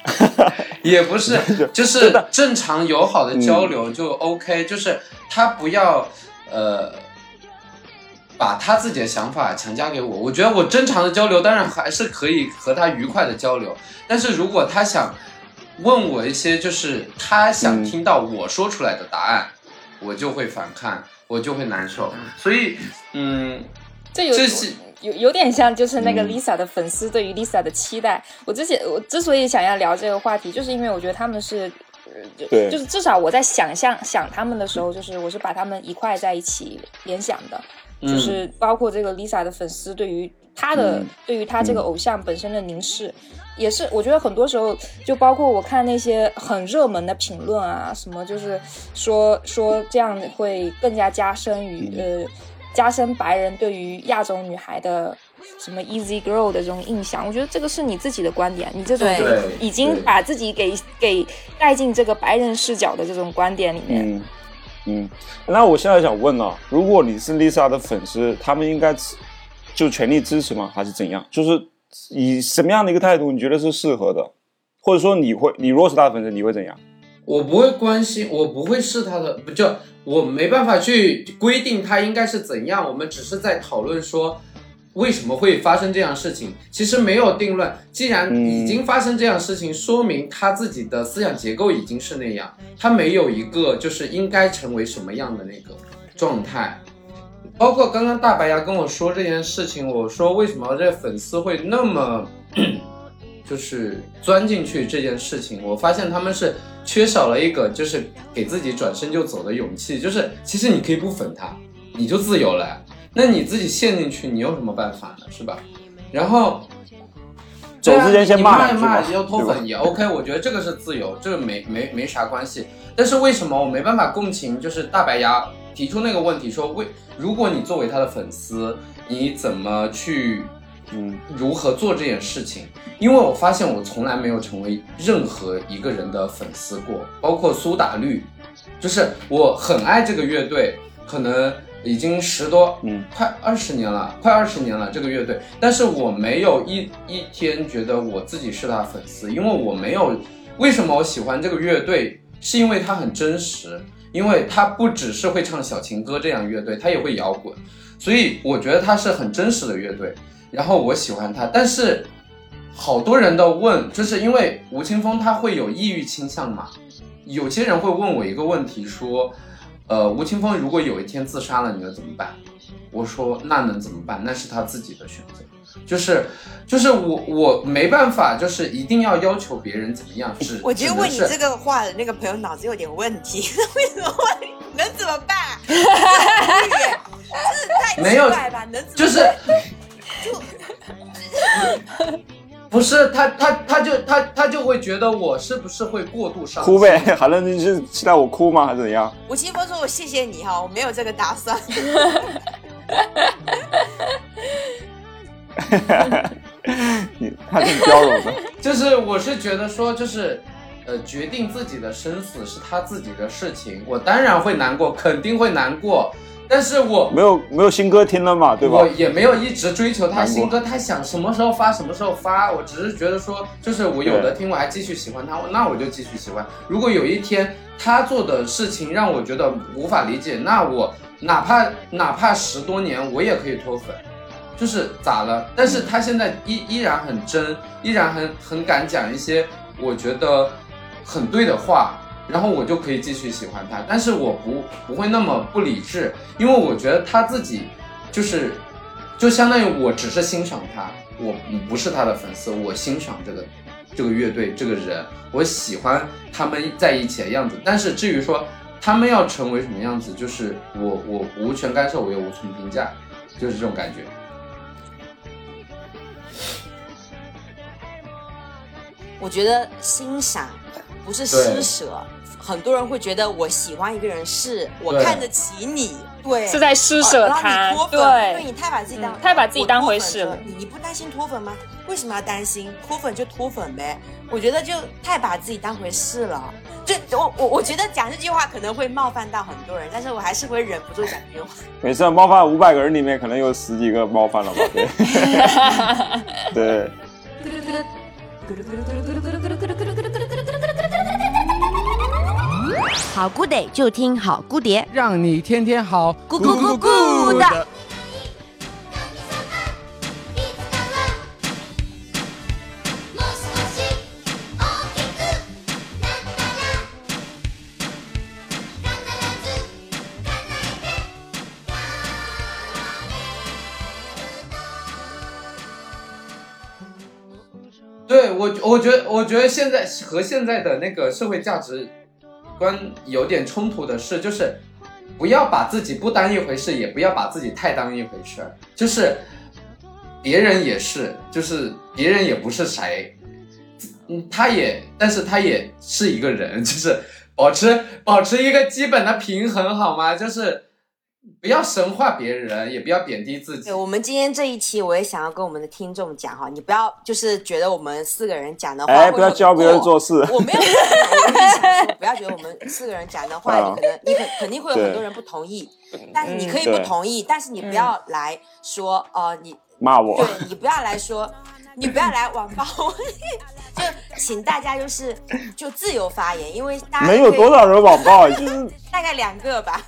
也不是，就是正常友好的交流就 OK，、就是他不要呃把他自己的想法强加给我。我觉得我正常的交流当然还是可以和他愉快的交流，但是如果他想问我一些就是他想
嗯
听到我说出来的答案，我就会反抗，我就会难受。所以，嗯，
这有
这是
有有点像，就是那个
嗯。
Lisa 的粉丝对于 Lisa 的期待。我之前我之所以想要聊这个话题，就是因为我觉得他们是，
对。
就是至少我在想象想他们的时候，就是我是把他们一块在一起联想的，
嗯。
就是包括这个 Lisa 的粉丝对于他的、
嗯。
对于他这个偶像本身的凝视。也是，我觉得很多时候，就包括我看那些很热门的评论啊，什么就是说说这样会更加加深于、呃加深白人对于亚洲女孩的什么 easy girl 的这种印象。我觉得这个是你自己的观点，你这种已经把自己给给带进这个白人视角的这种观点里面。
嗯嗯。那我现在想问了，如果你是 Lisa 的粉丝，他们应该支就全力支持吗？还是怎样？就是以什么样的一个态度，你觉得是适合的？或者说你会，你如果是他的粉丝，你会怎样？
我不会关心，我不会是他的，不就我没办法去规定他应该是怎样，我们只是在讨论说为什么会发生这样事情，其实没有定论。既然已经发生这样事情，说明他自己的思想结构已经是那样，他没有一个就是应该成为什么样的那个状态。包括刚刚大白牙跟我说这件事情，我说为什么这粉丝会那么就是钻进去这件事情，我发现他们是缺少了一个就是给自己转身就走的勇气。就是其实你可以不粉他，你就自由了。那你自己陷进去，你有什么办法呢？是吧？然后
走之前先骂
一骂
嘛
要脱粉也 OK，我觉得这个是自由，这个没没没啥关系。但是为什么我没办法共情？就是大白牙提出那个问题，说为如果你作为他的粉丝，你怎么去
嗯，
如何做这件事情？因为我发现我从来没有成为任何一个人的粉丝过，包括苏打绿，就是我很爱这个乐队，可能已经十多，
嗯，
快二十年了，快二十年了这个乐队，但是我没有一一天觉得我自己是他粉丝，因为我没有。为什么我喜欢这个乐队？是因为它很真实，因为它不只是会唱小情歌这样乐队，它也会摇滚，所以我觉得它是很真实的乐队。然后我喜欢他，但是好多人都问，就是因为吴青峰他会有抑郁倾向嘛？有些人会问我一个问题，说，呃，吴青峰如果有一天自杀了，你能怎么办？我说那能怎么办？那是他自己的选择，就是就是我我没办法，就是一定要要求别人怎么样，只
我觉得问你这个话的那个朋友脑子有点问题，为什么问 能怎么办？
没有
奇怪吧？能怎么办
就，不是他他他就他他就会觉得我是不是会过度伤心
哭呗，好像你是期待我哭吗，还是怎样？
吴青峰说：“我谢谢你哈，我没有这个打算。
你他挺娇柔的，
就是我是觉得说，就是呃，决定自己的生死是他自己的事情，我当然会难过，肯定会难过，但是我
没有没有新歌听了嘛，对吧
我？也没有一直追求他新歌，他想什么时候发什么时候发，我只是觉得说，就是我有的听，我还继续喜欢他，那我就继续喜欢。如果有一天他做的事情让我觉得无法理解，那我哪怕哪怕十多年，我也可以脱粉。就是咋了？但是他现在依依然很真，依然很很敢讲一些我觉得很对的话，然后我就可以继续喜欢他。但是我不不会那么不理智，因为我觉得他自己就是就相当于我只是欣赏他，我不是他的粉丝，我欣赏这个这个乐队这个人，我喜欢他们在一起的样子。但是至于说他们要成为什么样子，就是我我无权干涉，我也无从评价，就是这种感觉。
我觉得欣赏不是施舍，很多人会觉得我喜欢一个人是我看得起你，对，
是在施舍他
你脱，粉，
对
对你太把自己当、
嗯太把自己当回事了
你你不担心脱粉吗？为什么要担心？脱粉就脱粉呗。我觉得就太把自己当回事了。就我我我觉得讲这句话可能会冒犯到很多人，但是我还是会忍不住讲这句话。
没事，冒犯五百个人里面可能有十几个冒犯了吧？对，对，
好 good day 就听好 good 碟，
让你天天好，
咕咕咕咕的。
もう少し大きくなったら必ず叶えて
对我，我觉得，我觉得现在和现在的那个社会价值 观有点冲突的事，就是不要把自己不当一回事，也不要把自己太当一回事。就是别人也是，就是别人也不是谁，嗯，他也，但是他也是一个人，就是保持保持一个基本的平衡，好吗？就是不要神化别人，也不要贬低自己
对，。我们今天这一期，我也想要跟我们的听众讲哈，你不要就是觉得我们四个人讲的话，
哎，不要教别人做。事。
我没有，我只是想说，不要觉得我们四个人讲的话，
啊
你可能你肯肯定会有很多人不同意，但是你可以不同意，但是你不要来说，呃，你
骂我
对，你不要来说，你不要来网暴我，就请大家就是就自由发言，因为大家
没有多少人网暴？就是，
大概两个吧。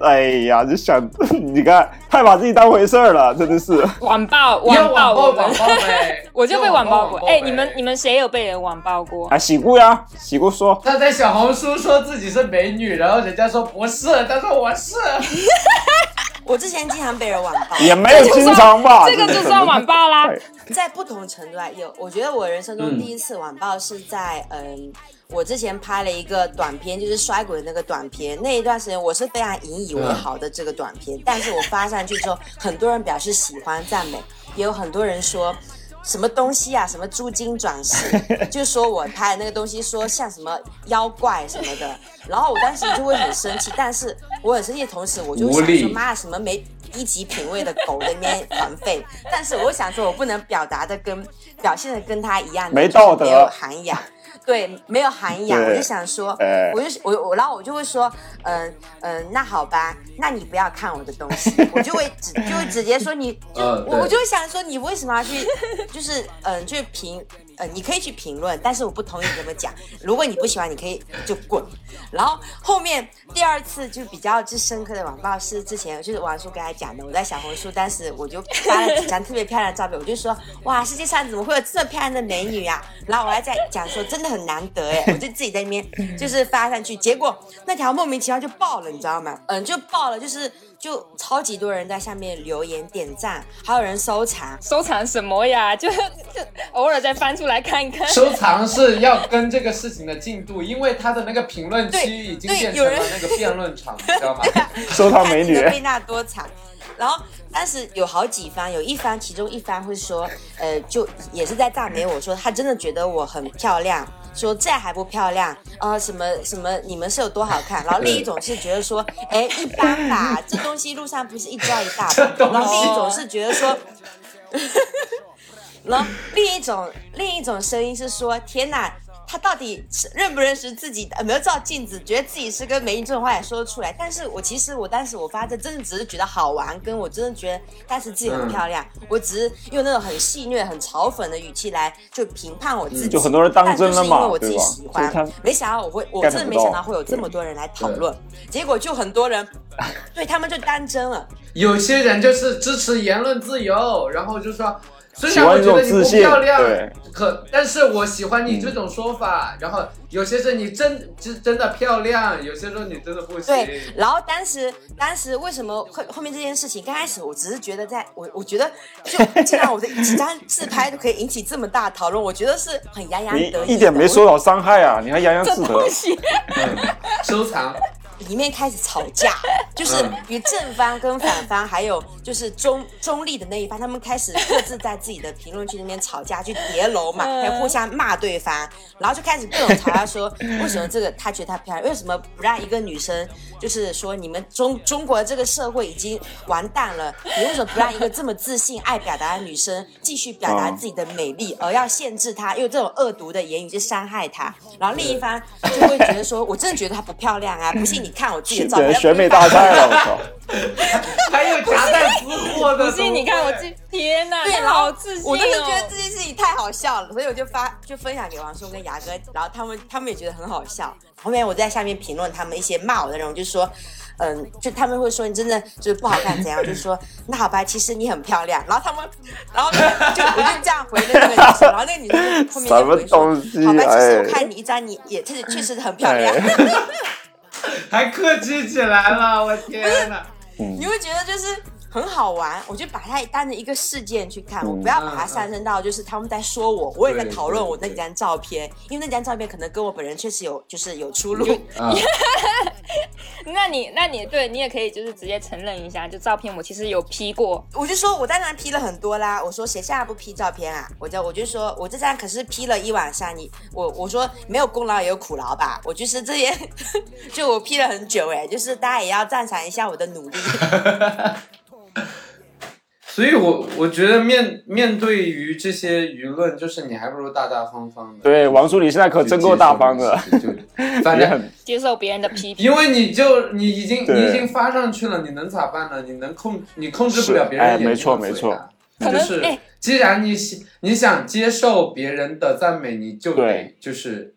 哎呀，就想 你看，太把自己当回事儿了，真的是。
网暴网暴我们，我就被网暴过。哎，你们你们谁有被人网暴过？
啊，喜姑呀，喜姑说，
他在小红书说自己是美女，然后人家说不是，他说我是。
我之前经常被人网暴，
也没有经常吧，
这个就算网暴啦。
在不同程度啊有，我觉得我人生中
嗯
第一次网暴是在嗯。我之前拍了一个短片，就是摔鬼的那个短片。那一段时间我是非常引以为豪的这个短片，但是我发上去之后，很多人表示喜欢赞美，也有很多人说什么东西啊，什么猪精转世，就说我拍的那个东西说像什么妖怪什么的。然后我当时就会很生气，但是我很生气的同时，我就想说妈什么没一级品味的狗在那边团废，但是我想说，我不能表达的跟表现的跟他一样，
没道德。
没有涵养。对，没有涵养，我就想说，
哎。
我就我我，然后我就会说，嗯、嗯、那好吧，那你不要看我的东西，我就会直就会直接说你，就、
呃
我我就会想说，你为什么要去，就是嗯、去评，你可以去评论，但是我不同意你这么讲。如果你不喜欢，你可以就滚。然后后面第二次就比较之深刻的网暴是之前就是王叔跟他讲的，我在小红书，当时我就发了几张特别漂亮的照片，我就说哇，世界上怎么会有这么漂亮的美女啊？然后我还在讲说真的很难得哎，我就自己在那边就是发上去，结果那条莫名其妙就爆了，你知道吗？嗯，就爆了，就是就超级多人在下面留言点赞，还有人收藏。
收藏什么呀？就就偶尔再翻出来看一看。
收藏是要跟这个事情的进度，因为他的那个评论区已经变成了那个辩论场，你知道吗？
收藏美女
贝纳多场。然后当时有好几方，有一方，其中一方会说，呃，就也是在赞美我说，他真的觉得我很漂亮，说这还不漂亮啊、什么什么，你们是有多好看？然后另一种是觉得说，哎，一般吧，这东西路上不是一抓一大 把。然后另一种是觉得说。然后另一种另一种声音是说：“天哪，他到底是认不认识自己？有没有照镜子，觉得自己是跟美女？这种话也说得出来。但是我其实我当时我发这真的只是觉得好玩，跟我真的觉得当时自己很漂亮，我只是用那种很戏谑、很嘲讽的语气来就评判我自己。
就很多人当真了嘛
但就是因为我自己
对吧
喜欢没想到我会，我真的没想到会有这么多人来讨论，结果就很多人对他们就当真了。
有些人就是支持言论自由，然后就说，虽然我觉得你不
种自信
漂亮，可但是我喜欢你这种说法。然后有些时候你真真真的漂亮，有些时候你真的不行。
对，然后当时当时为什么后后面这件事情？刚开始我只是觉得在，我我觉得就既然我的几张自拍都可以引起这么大讨论，我觉得是很洋洋得。
一点没受到伤害啊，你还洋洋
这
自得
东。西，
嗯，收藏。
我里面开始吵架，就是与正方跟反方，还有就是中中立的那一方，他们开始各自在自己的评论区那边吵架，去叠楼嘛，
嗯
还互相骂对方，然后就开始各种吵架说，为什么这个他觉得她漂亮，为什么不让一个女生，就是说你们中中国这个社会已经完蛋了，你为什么不让一个这么自信、爱表达的女生继续表达自己的美丽，而要限制她，用这种恶毒的言语去伤害她？然后另一方就会觉得说，我真的觉得她不漂亮啊，不信你看我自己的照片，
选美大赛了，我操！
还有夹带私货的，
不信你看我这，天哪，
对，
好自信
我当时觉得
哦
这。件事情太好笑了，所以我就发就分享给王叔跟牙哥，然后他们他们也觉得很好笑。后面我在下面评论他们一些骂我的人，我，就说，嗯，就他们会说你真的就是不好看怎样，我就说那好吧，其实你很漂亮。然后他们，然后就我就这样回那个女生，然后那个女生 后面就
什么
回说，
东西
好吧，其实我
哎
看你一张你也确实确实很漂亮。
哎
还客气起来了，我天哪！
你会觉得就是很好玩，我就把它当成一个事件去看，我
嗯
不要把它上升到就是他们在说我，我也在讨论我那几张照片，因为那张照片可能跟我本人确实有就是有出入。
啊，
那你，那你对你也可以就是直接承认一下，就照片我其实有 P 过，
我就说我当然 P 了很多啦，我说谁现在不 P 照片啊？我就我就说我这张可是 P 了一晚上，你我我说没有功劳也有苦劳吧，我就是这些，就我 P 了很久哎，就是大家也要赞赏一下我的努力。
所以我我觉得面面对于这些舆论，就是你还不如大大方方的。
对，王叔，你现在可真够大方的，
就 反正
接受别人的批评。
因为你就你已经你已经发上去了，你能咋办呢？你能控你控制不了别人
是哎
眼睛
没错没错
就是
哎
既然你喜你想接受别人的赞美，你就得
对
就是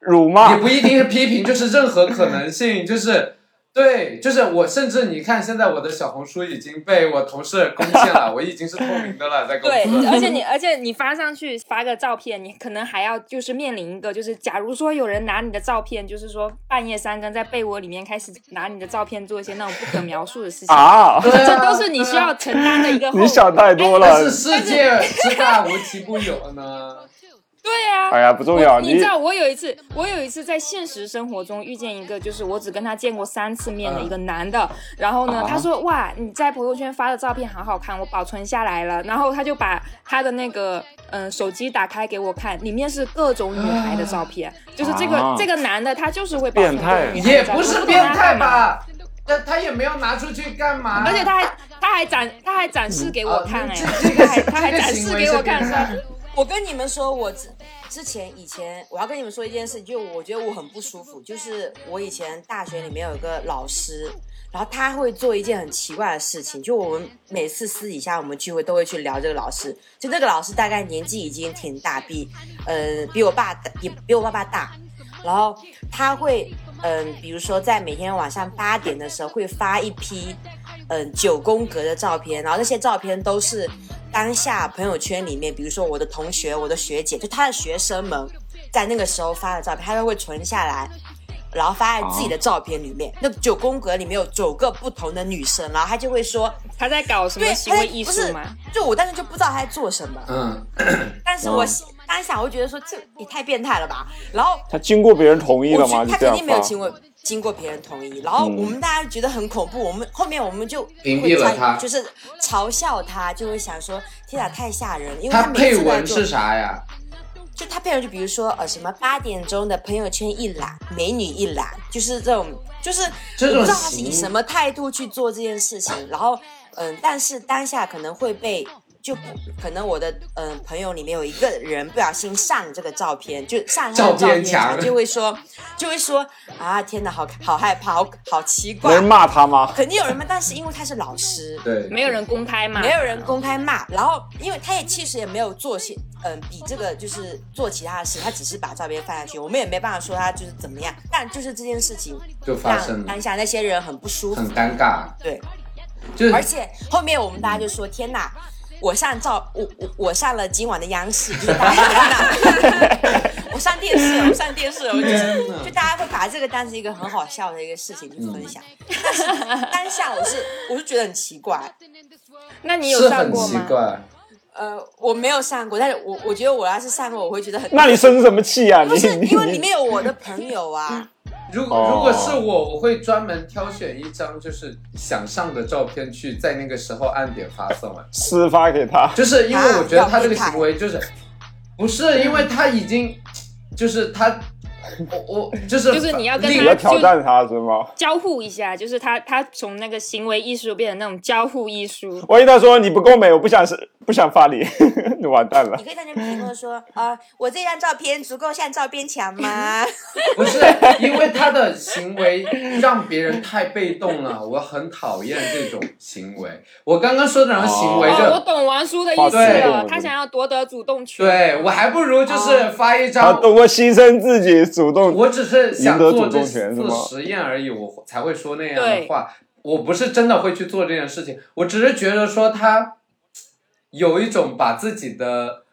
辱骂
也不一定是批评，就是任何可能性，就是对，就是我，甚至你看，现在我的小红书已经被我同事攻陷了，我已经是透明的了，在公
对，
司。
而且你而且你发上去发个照片，你可能还要就是面临一个，就是假如说有人拿你的照片，就是说半夜三更在被窝里面开始拿你的照片做一些那种不可描述的事情，
啊，
这都是你需要承担的一个 后果。
你想太多了
但是。世界之大无奇不有呢。
对啊，
哎呀，不重要，
我你知道，我有一次，我有一次在现实生活中遇见一个，就是我只跟他见过三次面的一个男的，然后呢，
啊
他说哇，你在朋友圈发的照片好好看，我保存下来了，然后他就把他的那个嗯、手机打开给我看，里面是各种女孩的照片，就是这个、
啊
这个男的他就是会保存
变态
也
的照片
不是变态？吧？但他也没有拿出去干嘛？
而且他还他还展他还展示给我看哎、
啊这这个
他还他还展示给我看。
我跟你们说，我之之前以前我要跟你们说一件事，就我觉得我很不舒服，就是我以前大学里面有一个老师，然后他会做一件很奇怪的事情，就我们每次私底下我们聚会都会去聊这个老师，就那个老师大概年纪已经挺大，比呃比我爸大比比我爸爸大，然后他会嗯、比如说在每天晚上八点的时候会发一批嗯九宫格的照片，然后那些照片都是当下朋友圈里面，比如说我的同学、我的学姐，就他的学生们在那个时候发的照片，他都会存下来。然后发在自己的照片里面，那九宫格里面有九个不同的女生，然后他就会说，
他在搞什么
对，
行为艺
不是
术吗？，
就我当时就不知道他在做什么，
嗯，
但是我
嗯
当下我会觉得说这也太变态了吧，然后
他经过别人同意了吗？
他肯
就这样发？
定没有经过经过别人同意，然后
嗯
我们大家觉得很恐怖，我们后面我们就
屏
会在
蔽了他
就是嘲笑他，就会想说天哪太吓人了，因为
他
每
配文
次在做
是啥呀？
就他配文就比如说呃什么八点钟的朋友圈一览，美女一览，就是这种就是
这种
我不知道他是以什么态度去做这件事情，然后嗯，但是当下可能会被。就可能我的嗯朋友里面有一个人不小心上这个照片，就上他
照
的照片就会说，就会说啊天哪，好好害怕，好好奇怪。
没人，骂他吗？
肯定有人骂，但是因为他是老师，
对，
没有人公开骂？
没有人公开骂，然后因为他也其实也没有做些，嗯、比这个就是做其他的事，他只是把照片放下去，我们也没办法说他就是怎么样，但就是这件事情
就发生
当下那些人很不舒服。
很，尴尬，
对，
就是
而且后面我们大家就说天哪。我上照我我我上了今晚的央视，就是大家天哪，我上电视了，我上电视了，我就是就大家会把这个当成一个很好笑的一个事情去分享，但是当下我是我是觉得很奇怪，
那你有上过吗？
奇怪。
呃，我没有上过，但是我我觉得我要是上过，我会觉得很。
那你生什么气啊？你
不是因为里面有我的朋友啊，
如
哦
如果是我，我会专门挑选一张就是想上的照片去在那个时候按点发送啊，
私发给他，
就是因为我觉得他这个行为就是不是因为他已经就是他我我就是
就是你要跟
另
他
你要挑战他是吗？
交互一下，就是他他从那个行为艺术变成那种交互艺术。
万一他说你不够美，我不想是不想发你，你完蛋了
你。可以在那边评论说啊、我这张照片足够像照片墙吗？
不是因为他的行为让别人太被动了，我很讨厌这种行为。我刚刚说的那种行为就、
哦，我懂王叔的意思了，他想要夺得主动权。
对我还不如就是发一张。
通过牺牲自己主动，
我只是想做这实验而已，我才会说那样的话。我不是真的会去做这件事情，我只是觉得说他有一种把自己的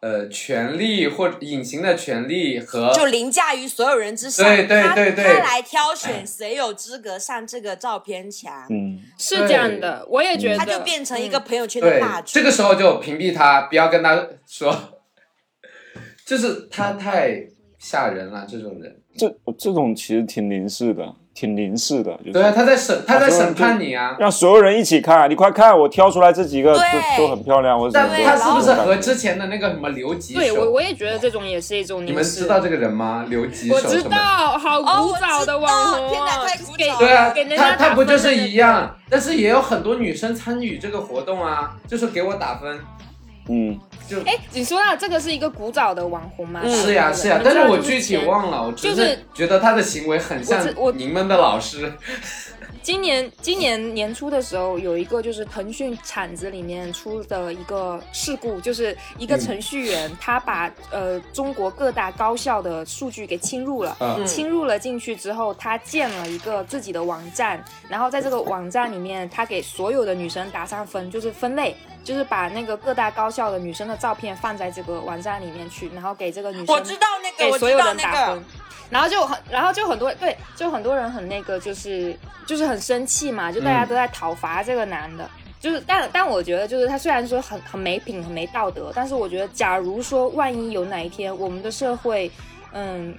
呃权利或者隐形的权利和
就凌驾于所有人之上，
对对对对
他来挑选谁有资格上这个照片墙，
嗯，
是这样的，我也觉得。
他就变成一个朋友圈的霸主。
这个时候就屏蔽他，不要跟他说，就是他太吓人了，这种人。
这这种其实挺凝视的，挺凝视的，就是
对啊，他在审他在审判你啊。
让所有人一起看，你快看，我挑出来这几个都都很漂亮，我
但
对
他是不是和之前的那个什么留级
对我？我也觉得这种也是一种
你们知道这个人吗？留级手
我知？道，好
哦
古早的网红、
我知道天哪太古早
给
了
对啊
给，人
他他不就是一样？但是也有很多女生参与这个活动啊，就是给我打分。
嗯，
就
哎，你说到这个是一个古早的网红吗？
嗯
是呀是呀，但是我具体忘了，我只
就是
是觉得他的行为很像
我
你们的老师。
今年今年年初的时候，有一个就是腾讯铲子里面出的一个事故，就是一个程序员他把呃中国各大高校的数据给侵入了，
嗯
侵入了进去之后，他建了一个自己的网站，然后在这个网站里面，他给所有的女生打上分，就是分类，就是把那个各大高校的女生的照片放在这个网站里面去，然后给这个女生
我知道那个，我
给所有
知道那
人打分
个。。
然后就很，然后就很多对，就很多人很那个，就是就是很生气嘛，就大家
嗯
都在讨伐这个男的。就是，但但我觉得，就是他虽然说很很没品、很没道德，但是我觉得，假如说万一有哪一天我们的社会，嗯，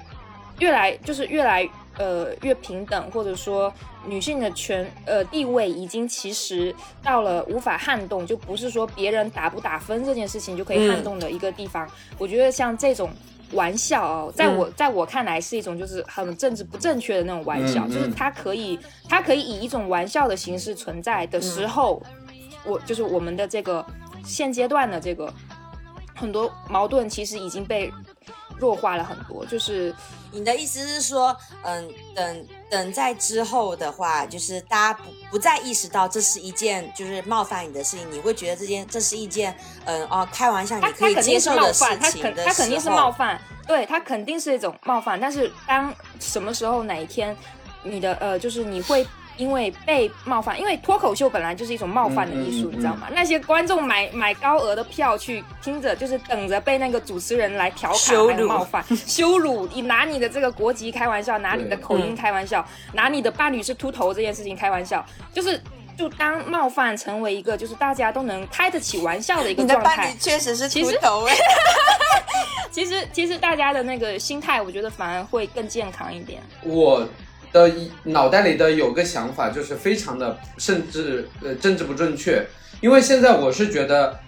越来就是越来呃越平等，或者说女性的权呃地位已经其实到了无法撼动，就不是说别人打不打分这件事情就可以撼动的一个地方。我觉得像这种玩笑哦，在我、在我看来是一种就是很政治不正确的那种玩笑，就是它可以它可以以一种玩笑的形式存在的时候，我就是我们的这个现阶段的这个很多矛盾其实已经被弱化了很多，就是
你的意思是说，嗯，等等在之后的话，就是大家不不再意识到这是一件就是冒犯你的事情，你会觉得这件这是一件嗯哦开玩笑你可以接受的事情的
肯他肯定是冒犯，对他肯定是一种冒犯。但是当什么时候哪一天，你的呃，就是你会因为被冒犯，因为脱口秀本来就是一种冒犯的艺术，
嗯嗯嗯
你知道吗？那些观众买买高额的票去听着，就是等着被那个主持人来调侃、
羞辱
还有冒犯、羞辱，你拿你的这个国籍开玩笑，拿你的口音开玩笑，拿你的伴侣是秃头这件事情开玩笑，就是。就当冒犯成为一个就是大家都能开得起玩笑的一个
你的
状态
伴侣，确实是
其实
秃头哎，
其实 其实大家的那个心态，我觉得反而会更健康一点。
我的一脑袋里的有个想法，就是非常的甚至呃政治不正确，因为现在我是觉得，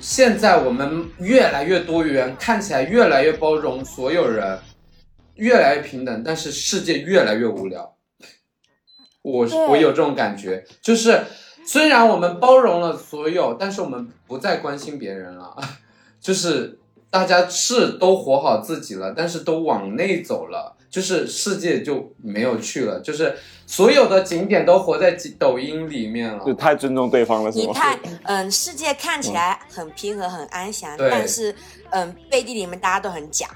现在我们越来越多元，看起来越来越包容所有人，越来越平等，但是世界越来越无聊。我是我有这种感觉，就是虽然我们包容了所有，但是我们不再关心别人了，就是大家是都活好自己了，但是都往内走了，就是世界就没有去了，就是所有的景点都活在抖音里面了
就。太尊重对方了，是吗？
你看嗯，世界看起来很平和很安详，
对
但是嗯，背地里面大家都很假，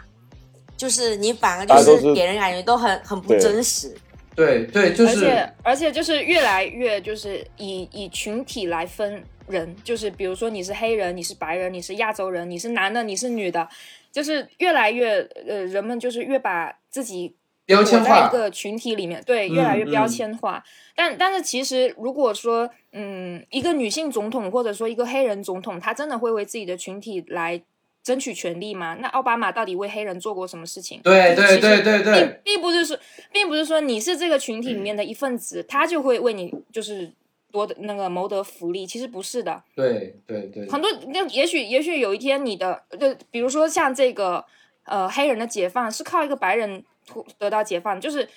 就是你反而就是给人感觉都很很不真实。
对对，就是
而且而且就是越来越就是以以群体来分人，就是比如说你是黑人，你是白人，你是亚洲人，你是男的，你是女的，就是越来越呃，人们就是越把自己
标签化
在一，个群体里面，对，
嗯
越来越标签化。但但是其实如果说，嗯，一个女性总统或者说一个黑人总统，他真的会为自己的群体来争取权利吗？那奥巴马到底为黑人做过什么事情？
对对对对对
并并不是说，并不是说你是这个群体里面的一份子，他就会为你就是多的那个谋得福利，其实不是的。
对对对，
很多那也许也许有一天你的就比如说像这个呃黑人的解放是靠一个白人突得到解放，就是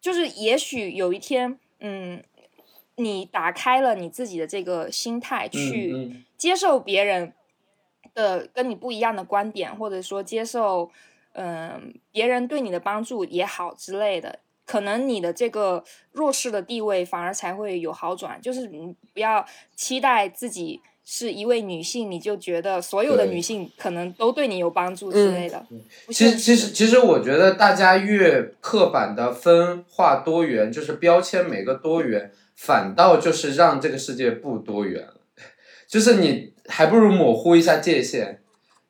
就是也许有一天嗯。你打开了你自己的这个心态，去接受别人的跟你不一样的观点，或者说接受嗯、别人对你的帮助也好之类的，可能你的这个弱势的地位反而才会有好转。就是你不要期待自己是一位女性，你就觉得所有的女性可能都对你有帮助之类的。不
其实其实其实，我觉得大家越刻板的分化多元，就是标签每个多元，反倒就是让这个世界不多元了。就是你还不如模糊一下界限，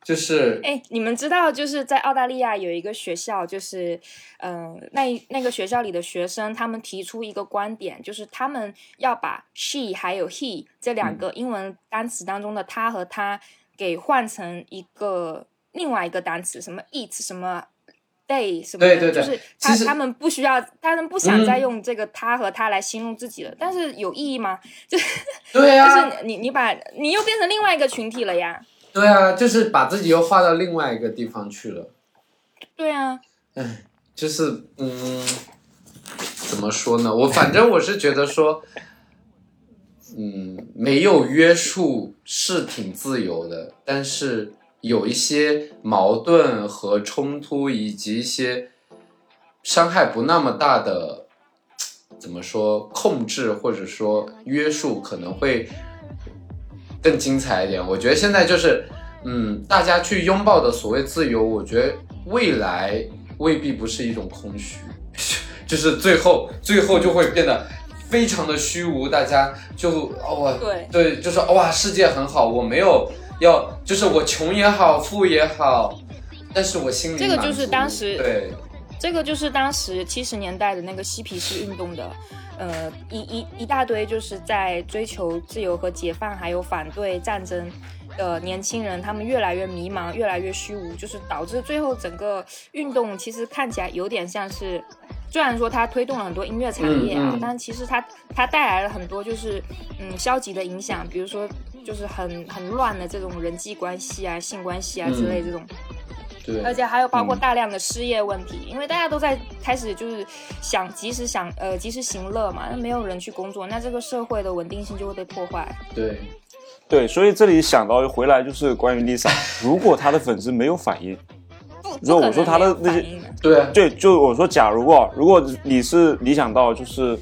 就是
哎，你们知道，就是在澳大利亚有一个学校，就是，嗯、那那个学校里的学生，他们提出一个观点，就是他们要把 she 还有 he 这两个英文单词当中的他和他给换成一个另外一个单词，什么 it 什么 day 什么的，
对对对
就是他他们不需要，他们不想再
嗯。
用这个他和他来形容自己了，但是有意义吗？就是
对啊，
就是你你把你又变成另外一个群体了呀，
对啊，就是把自己又划到另外一个地方去了。
对啊。
就是嗯，怎么说呢？我反正我是觉得说，嗯，没有约束是挺自由的，但是有一些矛盾和冲突，以及一些伤害不那么大的怎么说控制或者说约束可能会更精彩一点。我觉得现在就是，嗯，大家去拥抱的所谓自由，我觉得未来未必不是一种空虚，就是最后最后就会变得非常的虚无，大家就哦，
对
对，就是哇，世界很好，我没有要，就是我穷也好，富也好，但是我心里
这个就是当时
对。
这个就是当时七十年代的那个嬉皮士运动的，呃，一一一大堆就是在追求自由和解放，还有反对战争的年轻人，他们越来越迷茫，越来越虚无，就是导致最后整个运动其实看起来有点像是。虽然说它推动了很多音乐产业啊，
嗯嗯
但其实它它带来了很多就是嗯消极的影响，比如说就是很很乱的这种人际关系啊、性关系啊之类这种。
对，
而且还有包括
嗯。
大量的失业问题，因为大家都在开始就是想及时想呃及时行乐嘛，那没有人去工作，那这个社会的稳定性就会被破坏。
对，
对，所以这里想到回来就是关于 Lisa，如果她的粉丝没有反应，
不，
如果我说他的那些
对啊，
对，就我说，假如啊，如果你是理想到就是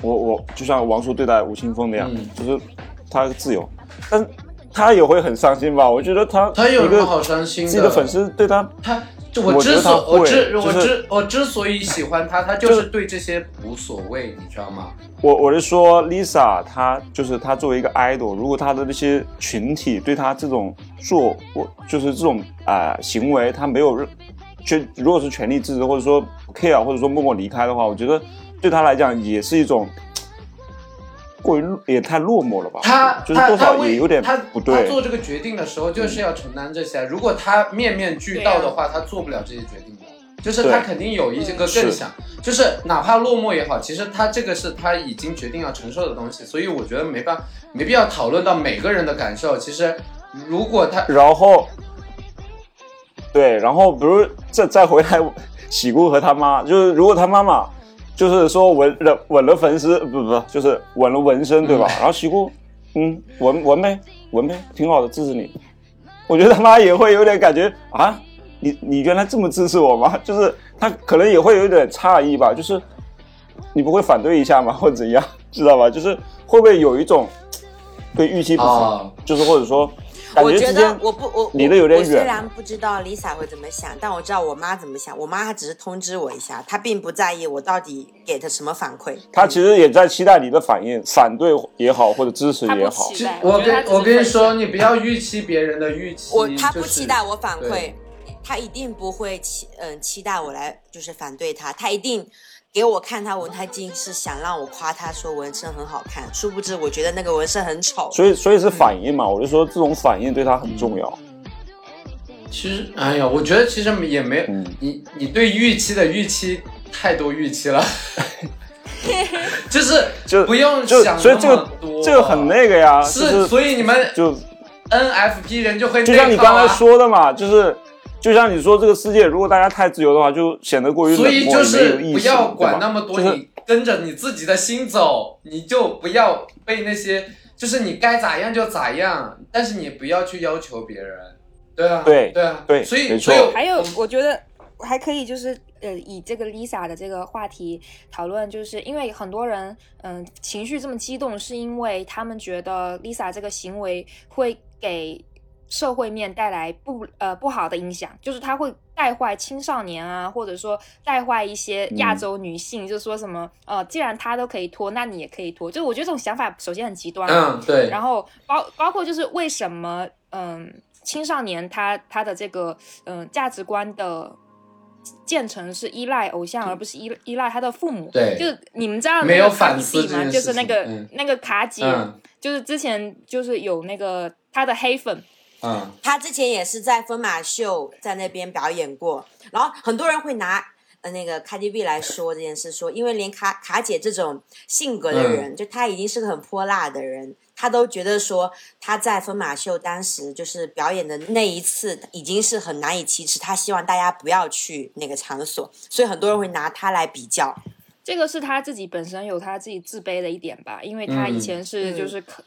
我我就像王叔对待吴青峰那样，
嗯。
就是他自由，但他也会很伤心吧？我觉得他
他有什么好伤心的？
自己的粉丝对他
他就
我
之所我之我
就是
之我之所以喜欢他，他就是对这些无所谓，你知道吗？
我我是说，Lisa，她就是她作为一个 idol，如果她的那些群体对她这种做，我就是这种啊、呃行为，她没有任全，如果是全力支持，或者说 care，或者说默默离开的话，我觉得对她来讲也是一种过于也太落寞了吧？
他
就是多
他他
也有点
他
不对
他。做这个决定的时候就是要承担这些。如果他面面俱到的话，他做不了这些决定的。就是他肯定有一些
个
更想，就是哪怕落寞也好，其实他这个是他已经决定要承受的东西，所以我觉得没办没必要讨论到每个人的感受。其实如果他
然后，对，然后比如再再回来，喜姑和他妈，就是如果他妈妈就是说纹了纹了粉丝，不不，就是纹了纹身，对吧？然后喜姑，嗯，纹纹呗，纹呗，挺好的，支持你。我觉得他妈也会有点感觉啊，你你原来这么支持我吗？就是他可能也会有点诧异吧，就是你不会反对一下吗？或者怎样，知道吧？就是会不会有一种对预期不符，
哦
就是或者说感
我觉得我不我
离得有点
我虽然不知道 Lisa 会怎么想，但我知道我妈怎么想。我妈她只是通知我一下，她并不在意我到底给她什么反馈。
她其实也在期待你的反应，反对也好，或者支持也好。
我跟我跟你说，你不要预期别人的预期，
我她不期待我反馈，她一定不会期嗯期待我来就是反对她，她一定给我看他纹，胎记是想让我夸他说纹身很好看，殊不知我觉得那个纹身很丑。
所以，所以是反应嘛，我就说这种反应对他很重要。
其实，哎呀，我觉得其实也没，
嗯
你你对预期的预期太多预期了，就是
就
不用
就
想
所以这个
那么多，
这个很那个呀，
是，
就是
所以你们
就
NFP 人就会
就像你刚才，说的嘛，就是就像你说这个世界，如果大家太自由的话，就显得过于冷漠，
所以就是不要管那么多，
就是
你跟着你自己的心走，你就不要被那些，就是你该咋样就咋样，但是你不要去要求别人，对啊，
对
对啊，
对
所以所以
还有，我觉得还可以，就是呃，以这个 Lisa 的这个话题讨论，就是因为很多人嗯、情绪这么激动，是因为他们觉得 Lisa 这个行为会给社会面带来不呃不好的影响，就是他会带坏青少年啊，或者说带坏一些亚洲女性，就说什么呃，既然他都可以脱，那你也可以脱。就我觉得这种想法首先很极端啊，
嗯，对，
然后包包括就是为什么嗯青少年他他的这个嗯价值观的建成是依赖偶像，而不是依依赖他的父母。
对
就是你们知道
没有
那个卡
反思
吗？就是那个、
嗯
那个卡姐，
嗯
就是之前就是有那个他的黑粉，
嗯，
他之前也是在疯马秀在那边表演过，然后很多人会拿呃那个卡迪 B 来说这件事，说因为连卡卡姐这种性格的人，就她已经是个很泼辣的人，她都觉得说她在疯马秀当时就是表演的那一次已经是很难以启齿，她希望大家不要去那个场所，所以很多人会拿她来比较。
这个是他自己本身有他自己自卑的一点吧，因为他以前是
嗯
就是可、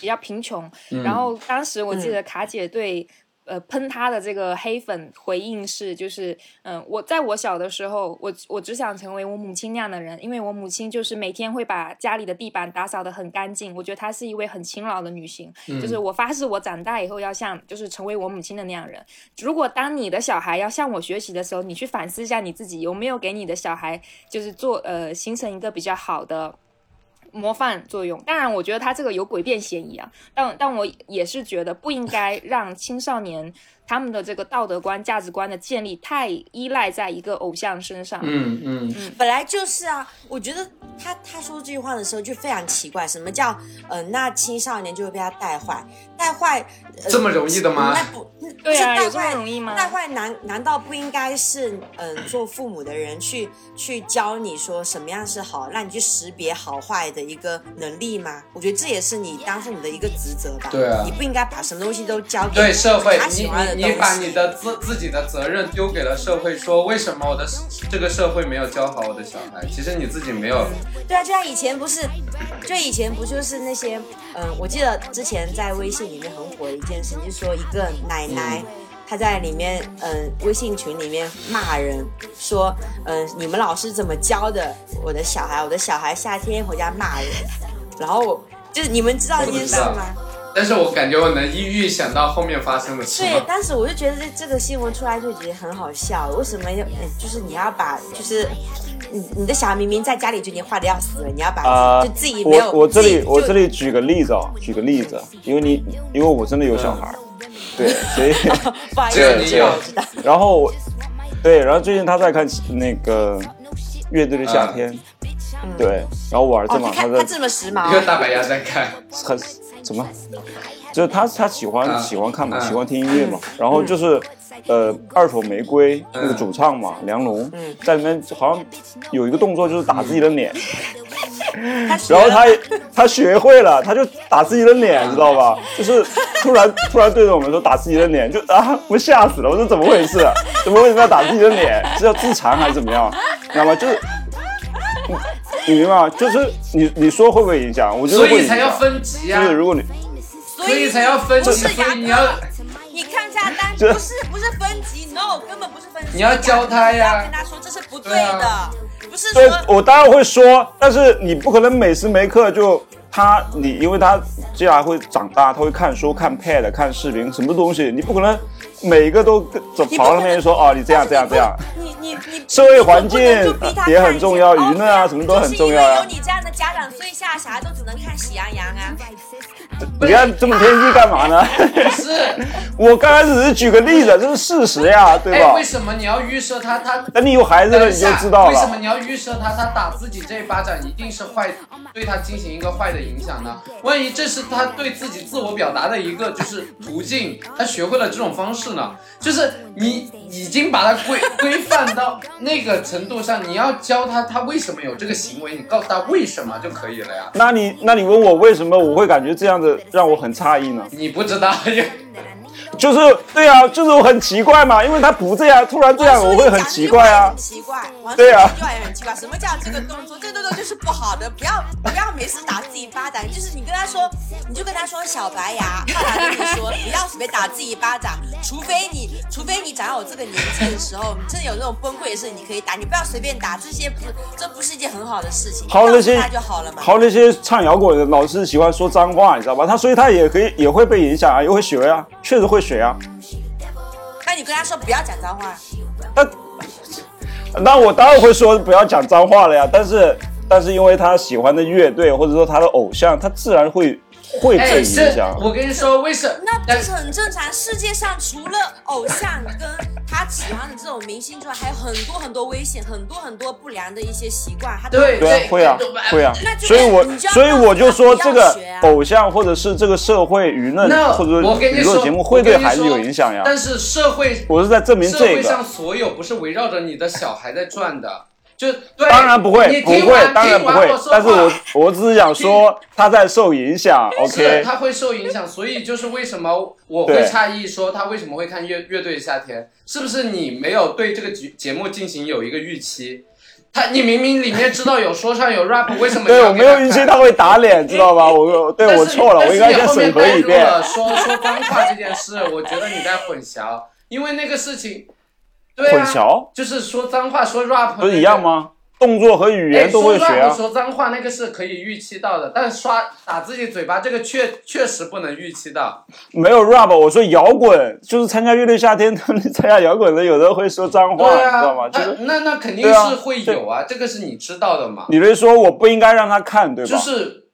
比较贫穷，
嗯
然后当时我记得卡姐对呃喷他的这个黑粉回应是，就是嗯、我在我小的时候，我我只想成为我母亲那样的人，因为我母亲就是每天会把家里的地板打扫得很干净，我觉得她是一位很勤劳的女性。就是我发誓，我长大以后要像就是成为我母亲的那样人。如果当你的小孩要向我学习的时候，你去反思一下你自己有没有给你的小孩就是做呃形成一个比较好的模范作用。当然，我觉得他这个有诡辩嫌疑啊，但但我也是觉得不应该让青少年他们的这个道德观、价值观的建立太依赖在一个偶像身上。
嗯嗯，
本来就是啊，我觉得他他说这句话的时候就非常奇怪，什么叫呃，那青少年就会被他带坏，带坏、呃、
这么容易的吗
那不，那
对啊有这么
不是带坏
容易吗
带坏难难道不应该是嗯、呃做父母的人去去教你说什么样是好，让你去识别好坏的一个能力吗？我觉得这也是你当父母的一个职责吧。
对啊
你不应该把什么东西都交给
对社会
他，喜
你
欢的。
你你把你的自自己的责任丢给了社会，说为什么我的这个社会没有教好我的小孩？其实你自己没有。
对啊，就像以前不是，就以前不就是那些，嗯、我记得之前在微信里面很火的一件事，就是说一个奶奶。她在里面，嗯、微信群里面骂人，说，嗯、你们老师怎么教的我的小孩？我的小孩夏天回家骂人，然后就是你们知道这件事吗？
但是我感觉我能预预想到后面发生的事
对，
吗？
当时我就觉得这这个新闻出来就觉得很好笑，为什么要，嗯就是你要把，就是你你的小孩明明在家里就已经画的要死了，你要把、
啊、
就自己没有，
我我这里我这里举个例子啊，举个例子，因为你因为我真的有小孩儿，对，所以
不好意思，
只有你有
知道。
然后对，然后最近他在看那个乐队的夏天，对，然后我儿子
哦，
嘛，
他
他
这么时髦
一个，大白鸭在看，
很怎么，就是他他喜欢、
啊
喜欢看嘛，
嗯
喜欢听音乐嘛，然后就是。呃，二手玫瑰那个
嗯
主唱嘛，梁龙，
嗯
在里面好像有一个动作就是打自己的脸，然后他他学会了，他就打自己的脸，知道吧？就是突然突然对着我们说打自己的脸，就啊，我吓死了！我说怎么回事？怎么为什么要打自己的脸？是要自残还是怎么样？你知道吗？就是你你明白吗？就是你你说会不会影响？我觉得
所以。才要分级啊
就是，如果你
所
所以才要分级，
不是
所以你
牙
要
你看下单，不是不是分级，no，根本不是分级。
你要教他呀
你要跟他说这是不对的
啊，
不是
对
说
我当然会说，但是你不可能每时每刻就他你，因为他接下来会长大，他会看书、看 pad、看视频，什么东西，你不可能每一个都跟走跑到那边说哦，你这样这样这样。
你你你
社会环境也很重要舆论啊
哦
什么都很重要啊
因为有你这样的家长，所以现在小孩都只能看喜羊羊啊。
你看这么偏激干嘛呢？
不是。
我刚才只是举个例子，这是事实呀，对
哎，
吧
为？什么你要预设他？他
等你有孩子了，你就知道了
为什么。你要预设他？他打自己这一巴掌一定是坏，对他进行一个坏的影响呢？万一这是他对自己自我表达的一个就是途径，他学会了这种方式呢？就是你已经把他规规范到那个程度上，你要教他他为什么有这个行为，你告诉他为什么就可以了呀。
那你那你问我为什么我会感觉这样子让我很诧异呢？
你不知道，
是对啊，就是我很奇怪嘛，因为他不这样，突然这样，我会很奇怪啊
很。奇怪，
对啊
这句话也很奇怪。什么叫这个动作？这个动作就是不好的，不要不要没事打自己巴掌。就是你跟他说，你就跟他说小白牙，爸爸跟你说不要随便打自己巴掌，除非你除非你长到我这个年纪的时候，你真的有那种崩溃的事，你可以打，你不要随便打，这些不这不是一件很好的事情。
还有那些
告诉他就好了嘛。
还有那些唱摇滚的老是喜欢说脏话，你知道吧？他所以他也可以也会被影响啊，也会学啊，确实会学啊。
那你跟他说不要讲脏话，
那那我当然会说不要讲脏话了呀，但是但是因为他喜欢的乐队或者说他的偶像，他自然会会被
哎，
影响。
我跟你说，为什
那这是很正常。世界上除了偶像跟他喜欢的这种明星之外，还有很多很多危险，很多很多不良的一些习惯。他都
对
对啊，会啊，会啊
那，就
所以我所以我就说这个偶像或者是这个社会舆论或者说
我跟你说，
娱乐节目会对孩子有影响呀。
但是社会
我是在证明
社
这个
会上。所有不是围绕着你的小孩在转的，就对。
当然不会，不会
你听完，
当然不会但是我我只是想说他在受影响
是
，OK。
他会受影响，所以就是为什么我会诧异说他为什么会看乐乐队夏天，是不是你没有对这个节节目进行有一个预期？他你明明里面知道有说唱有 rap，为什么
对我没有预期他会打脸，知道吧？我对我错了，我应该先
但是你
审核一
后面带入了
遍。
说说脏话这件事，我觉得你在混淆，因为那个事情，对啊，
混淆
就是说脏话说 rap
不是一样？吗？动作和语
哎，
言都会学
说 rap
啊。
说脏话那个是可以预期到的，但是刷打自己嘴巴这个确确实不能预期到。
没有 rap，我说摇滚，就是参加乐队夏天，他们参加摇滚的，有的会说脏话，
对
你知道吗？
啊，
就是
那那肯定是会有啊，这个是你知道的嘛。
你是说我不应该让他看，对吧？
就是，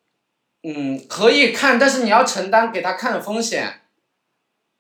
嗯，可以看，但是你要承担给他看的风险。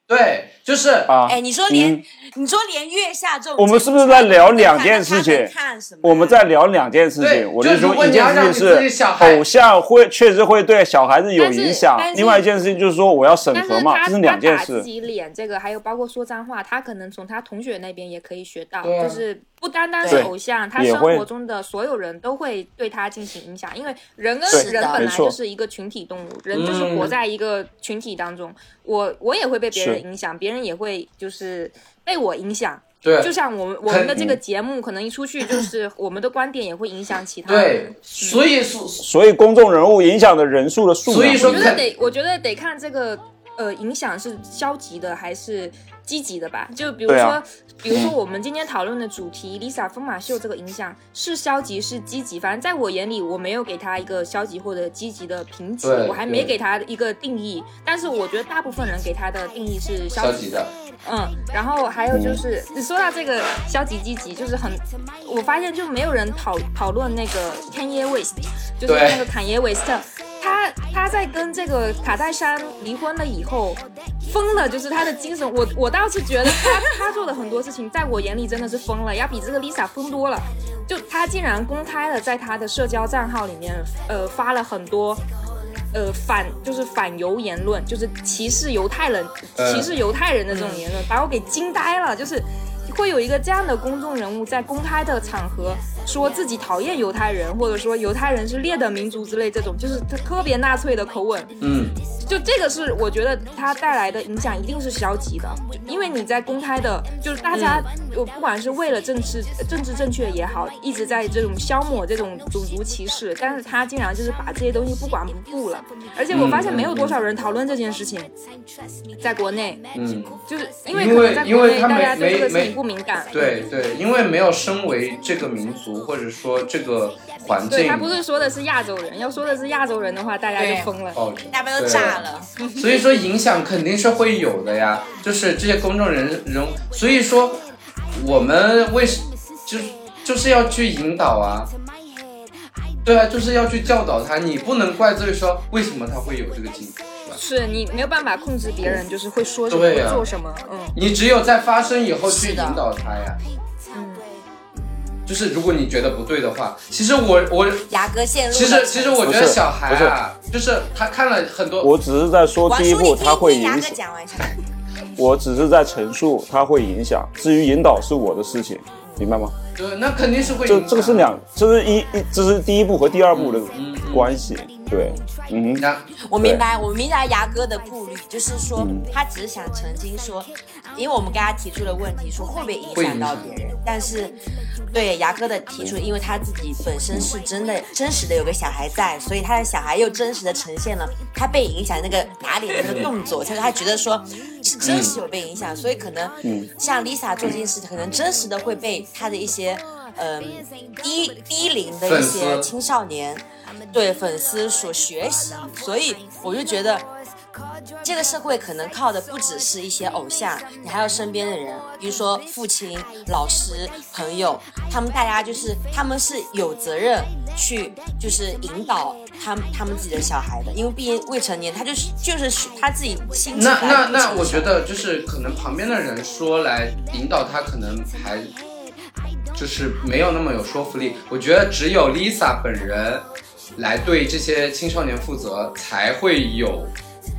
对，就是，
啊，
哎，你说连、
嗯
你说连月下这种，
我们是不是在聊两件事情
看什么？
我们在聊两件事情，我
就是如
说一
果你要让
件事情是偶像会确实会对小孩子有影响另外一件事情就是说我要审核嘛，
他
这是两件事。
自己脸这个，还有包括说脏话，他可能从他同学那边也可以学到，就是不单单是偶像，他生活中的所有人都会对他进行影响，因为人跟
对
人本来就是一个群体动物，人就是活在一个群体当中，我我也会被别人影响，别人也会就是被我影响。
对
就像我们我们的这个节目，可能一出去就是 我们的观点也会影响其他人。
对，所以说，
所以公众人物影响的人数的数量
我觉得得，我觉得得看这个呃影响是消极的还是积极的吧。就比如说，
啊
比如说我们今天讨论的主题，Lisa 疯马秀这个影响是消极是积极，反正在我眼里，我没有给他一个消极或者积极的评级，我还没给他一个定义。但是我觉得大部分人给他的定义是
消极的，
嗯，然后还有就是，你说到这个消极积极，就是很，我发现就没有人讨讨论那个 Kanye West，就是那个坎耶韦斯特，他他在跟这个卡戴珊离婚了以后，疯了，就是他的精神，我我倒是觉得他他做的很多事情，在我眼里真的是疯了，要比这个 Lisa 疯多了。就他竟然公开了在他的社交账号里面，呃，发了很多。呃，反就是反犹言论，就是歧视犹太人、歧视犹太人的这种言论，把我给惊呆了。就是会有一个这样的公众人物在公开的场合说自己讨厌犹太人，或者说犹太人是劣等民族之类，这种就是他特别纳粹的口吻。
嗯，
就这个是我觉得他带来的影响一定是消极的，因为你在公开的，就是大家，我不管是为了政治政治正确也好，一直在这种消磨这种种族歧视，但是他竟然就是把这些东西不管不顾了，而且我发现没有多少人讨论这件事情，在国内，
嗯，
就是因为可能在国内大家对这个事情不敏感，
对对，因为没有身为这个民族或者说这个环境
对他不是说的是亚洲人，要说的是亚洲人的话，大家就疯了。
哦，
大家都炸了。
所以说影响肯定是会有的呀，就是这些公众人人，所以说我们为什就是就是要去引导啊，对啊，就是要去教导他，你不能怪罪说为什么他会有这个倾向，是
你没有办法控制别人，就是会说什么、会做什么，嗯
你只有在发生以后去引导他呀。
嗯。
就是如果你觉得不对的话，其实我我
牙哥陷入
其实其实我觉得小孩啊，就是他看了很多，
我只是在说，第一步，他会影响。我只是在陈述他会影响，至于引导是我的事情，明白吗？
对，那肯定是会
这
影响。
这个是两，这是一一，这是第一步和第二步的
嗯嗯
关系。对，嗯，
那
我明白，我明白牙哥的顾虑，就是说
嗯。
他只是想澄清说，因为我们跟他提出了问题，说会不会影响到别人，但是对牙哥的提出，因为他自己本身是真的真实的有个小孩在，所以他的小孩又真实的呈现了他被影响那个打脸的那个动作，所以他觉得说是真实有被影响，所以可能
嗯。
像 Lisa 做这件事，可能真实的会被他的一些嗯低低龄的一些青少年对粉丝所学习，所以我就觉得。这个社会可能靠的不只是一些偶像，你还有身边的人，比如说父亲、老师、朋友，他们大家就是他们是有责任去就是引导他们他们自己的小孩的，因为毕竟未成年，他就是就是他自己
那那那，我觉得就是可能旁边的人说来引导他，可能还就是没有那么有说服力。我觉得只有 Lisa 本人来对这些青少年负责，才会有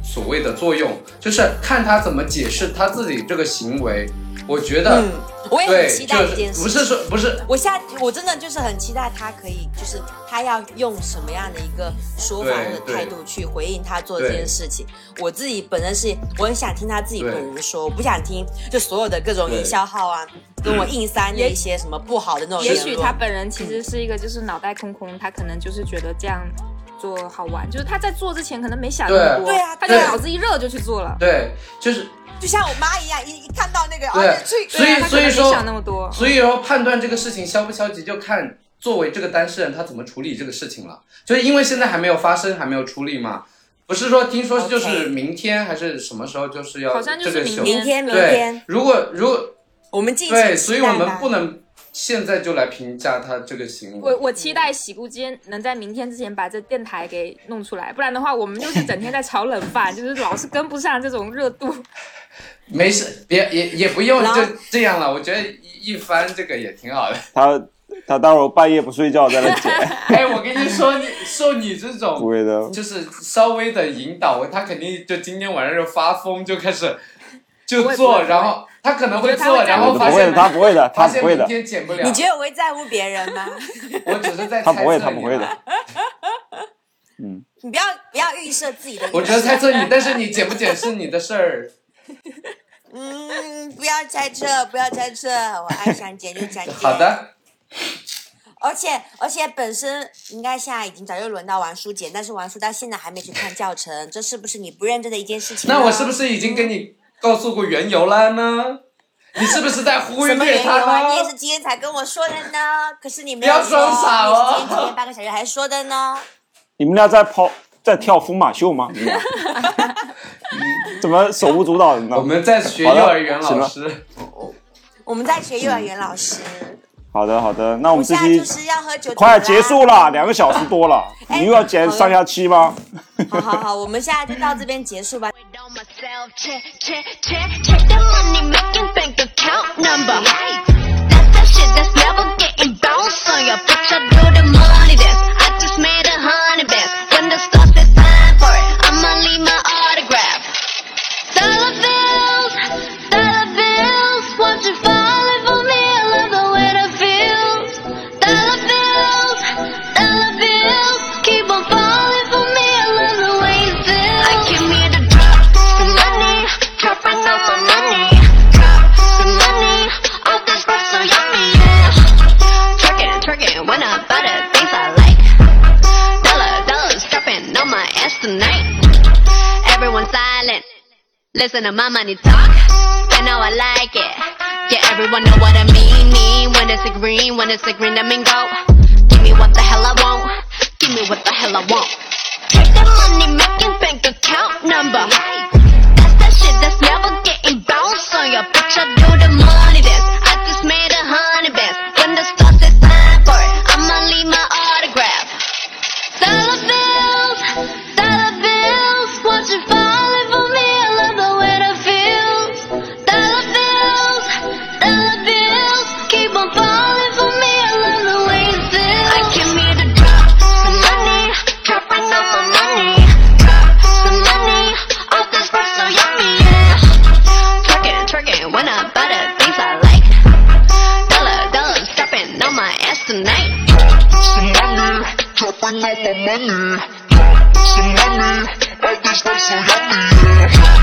所谓的作用。就是看他怎么解释他自己这个行为，我觉得、
嗯，我也，很期待这件事情，
不是说不是。
我下我真的就是很期待他可以，就是他要用什么样的一个说法
对
或者态度去回应他做这件事情。我自己本身是我很想听他自己
对
本人说，我不想听就所有的各种营销号啊，跟我硬塞那一些什么不好的那种。
也许他本人其实是一个就是脑袋空空，他可能就是觉得这样做好玩，就是他在做之前可能没想那么多，
对。对啊
他就脑子一热就去做了。
对，就是
就像我妈一样，一一看到那个
对
啊，去
所以所以说
想那么多。
所以要判断这个事情消不消极，就看作为这个当事人他怎么处理这个事情了。就是因为现在还没有发生，还没有处理嘛，不是说听说就是明天还是什么时候就是要
好像就是
这个修
明
明天明
对
天，，
如果如果
我们进
对，所以我们不能现在就来评价他这个行为。
我我期待喜姑今天能在明天之前把这电台给弄出来，不然的话，我们就是整天在炒冷饭，就是老是跟不上这种热度。
没事，别也也不用就这样了。我觉得一一番这个也挺好的。
他他待会儿半夜不睡觉在那剪，
哎，我跟你说，你受你这
不
种
会的。
就是稍微的引导，他肯定就今天晚上就发疯，就开始就做，然后他可能会做，
会
然后发
不会的，
现
他不会的，他不会的
明，天减不了。
你觉得我会在乎别人吗？
我只是在
他不会，
猜测你
他不会的
啊。
嗯，
你不要不要预设自己的。
我觉得猜测你，但是你剪不剪是你的事儿。
嗯，不要猜测，不要猜测，我爱想剪就想剪。
好。的，
而且而且本身应该现在已经早就轮到王叔剪，但是王叔到现在还没去看教程，这是不是你不认真的一件事情？
那我是不是已经跟你告诉过缘由了呢？你是不是在忽
什么
略他
呢啊？你也是？今天才跟我说的呢，可是你没有说，
不要装傻哦
你今天前半个小时还说的呢。
你们俩在跑在跳疯马秀吗？怎么手舞足蹈的呢？
我们在学幼儿园老师，
我们在学幼儿园老师，
好的好的，那我
我
们这期
现在就是要喝酒，
快结束了，两个小时多了，
哎
你又要剪上下期吗？
好好好，我们现在就到这边结束吧。
That's that shit that's never getting bounced on ya. Bitch, I do the money dance. I Listen to my money talk, I know I like it. Yeah, everyone know what I mean. mean. When it's a green, when it's a green, I mean go. Give me what the hell I want. Give me what the hell I want. Take that money making bank account number. That's that shit that's never getting bounced on your I Do the money. money, got some money, all this stuff so yummy, yeah.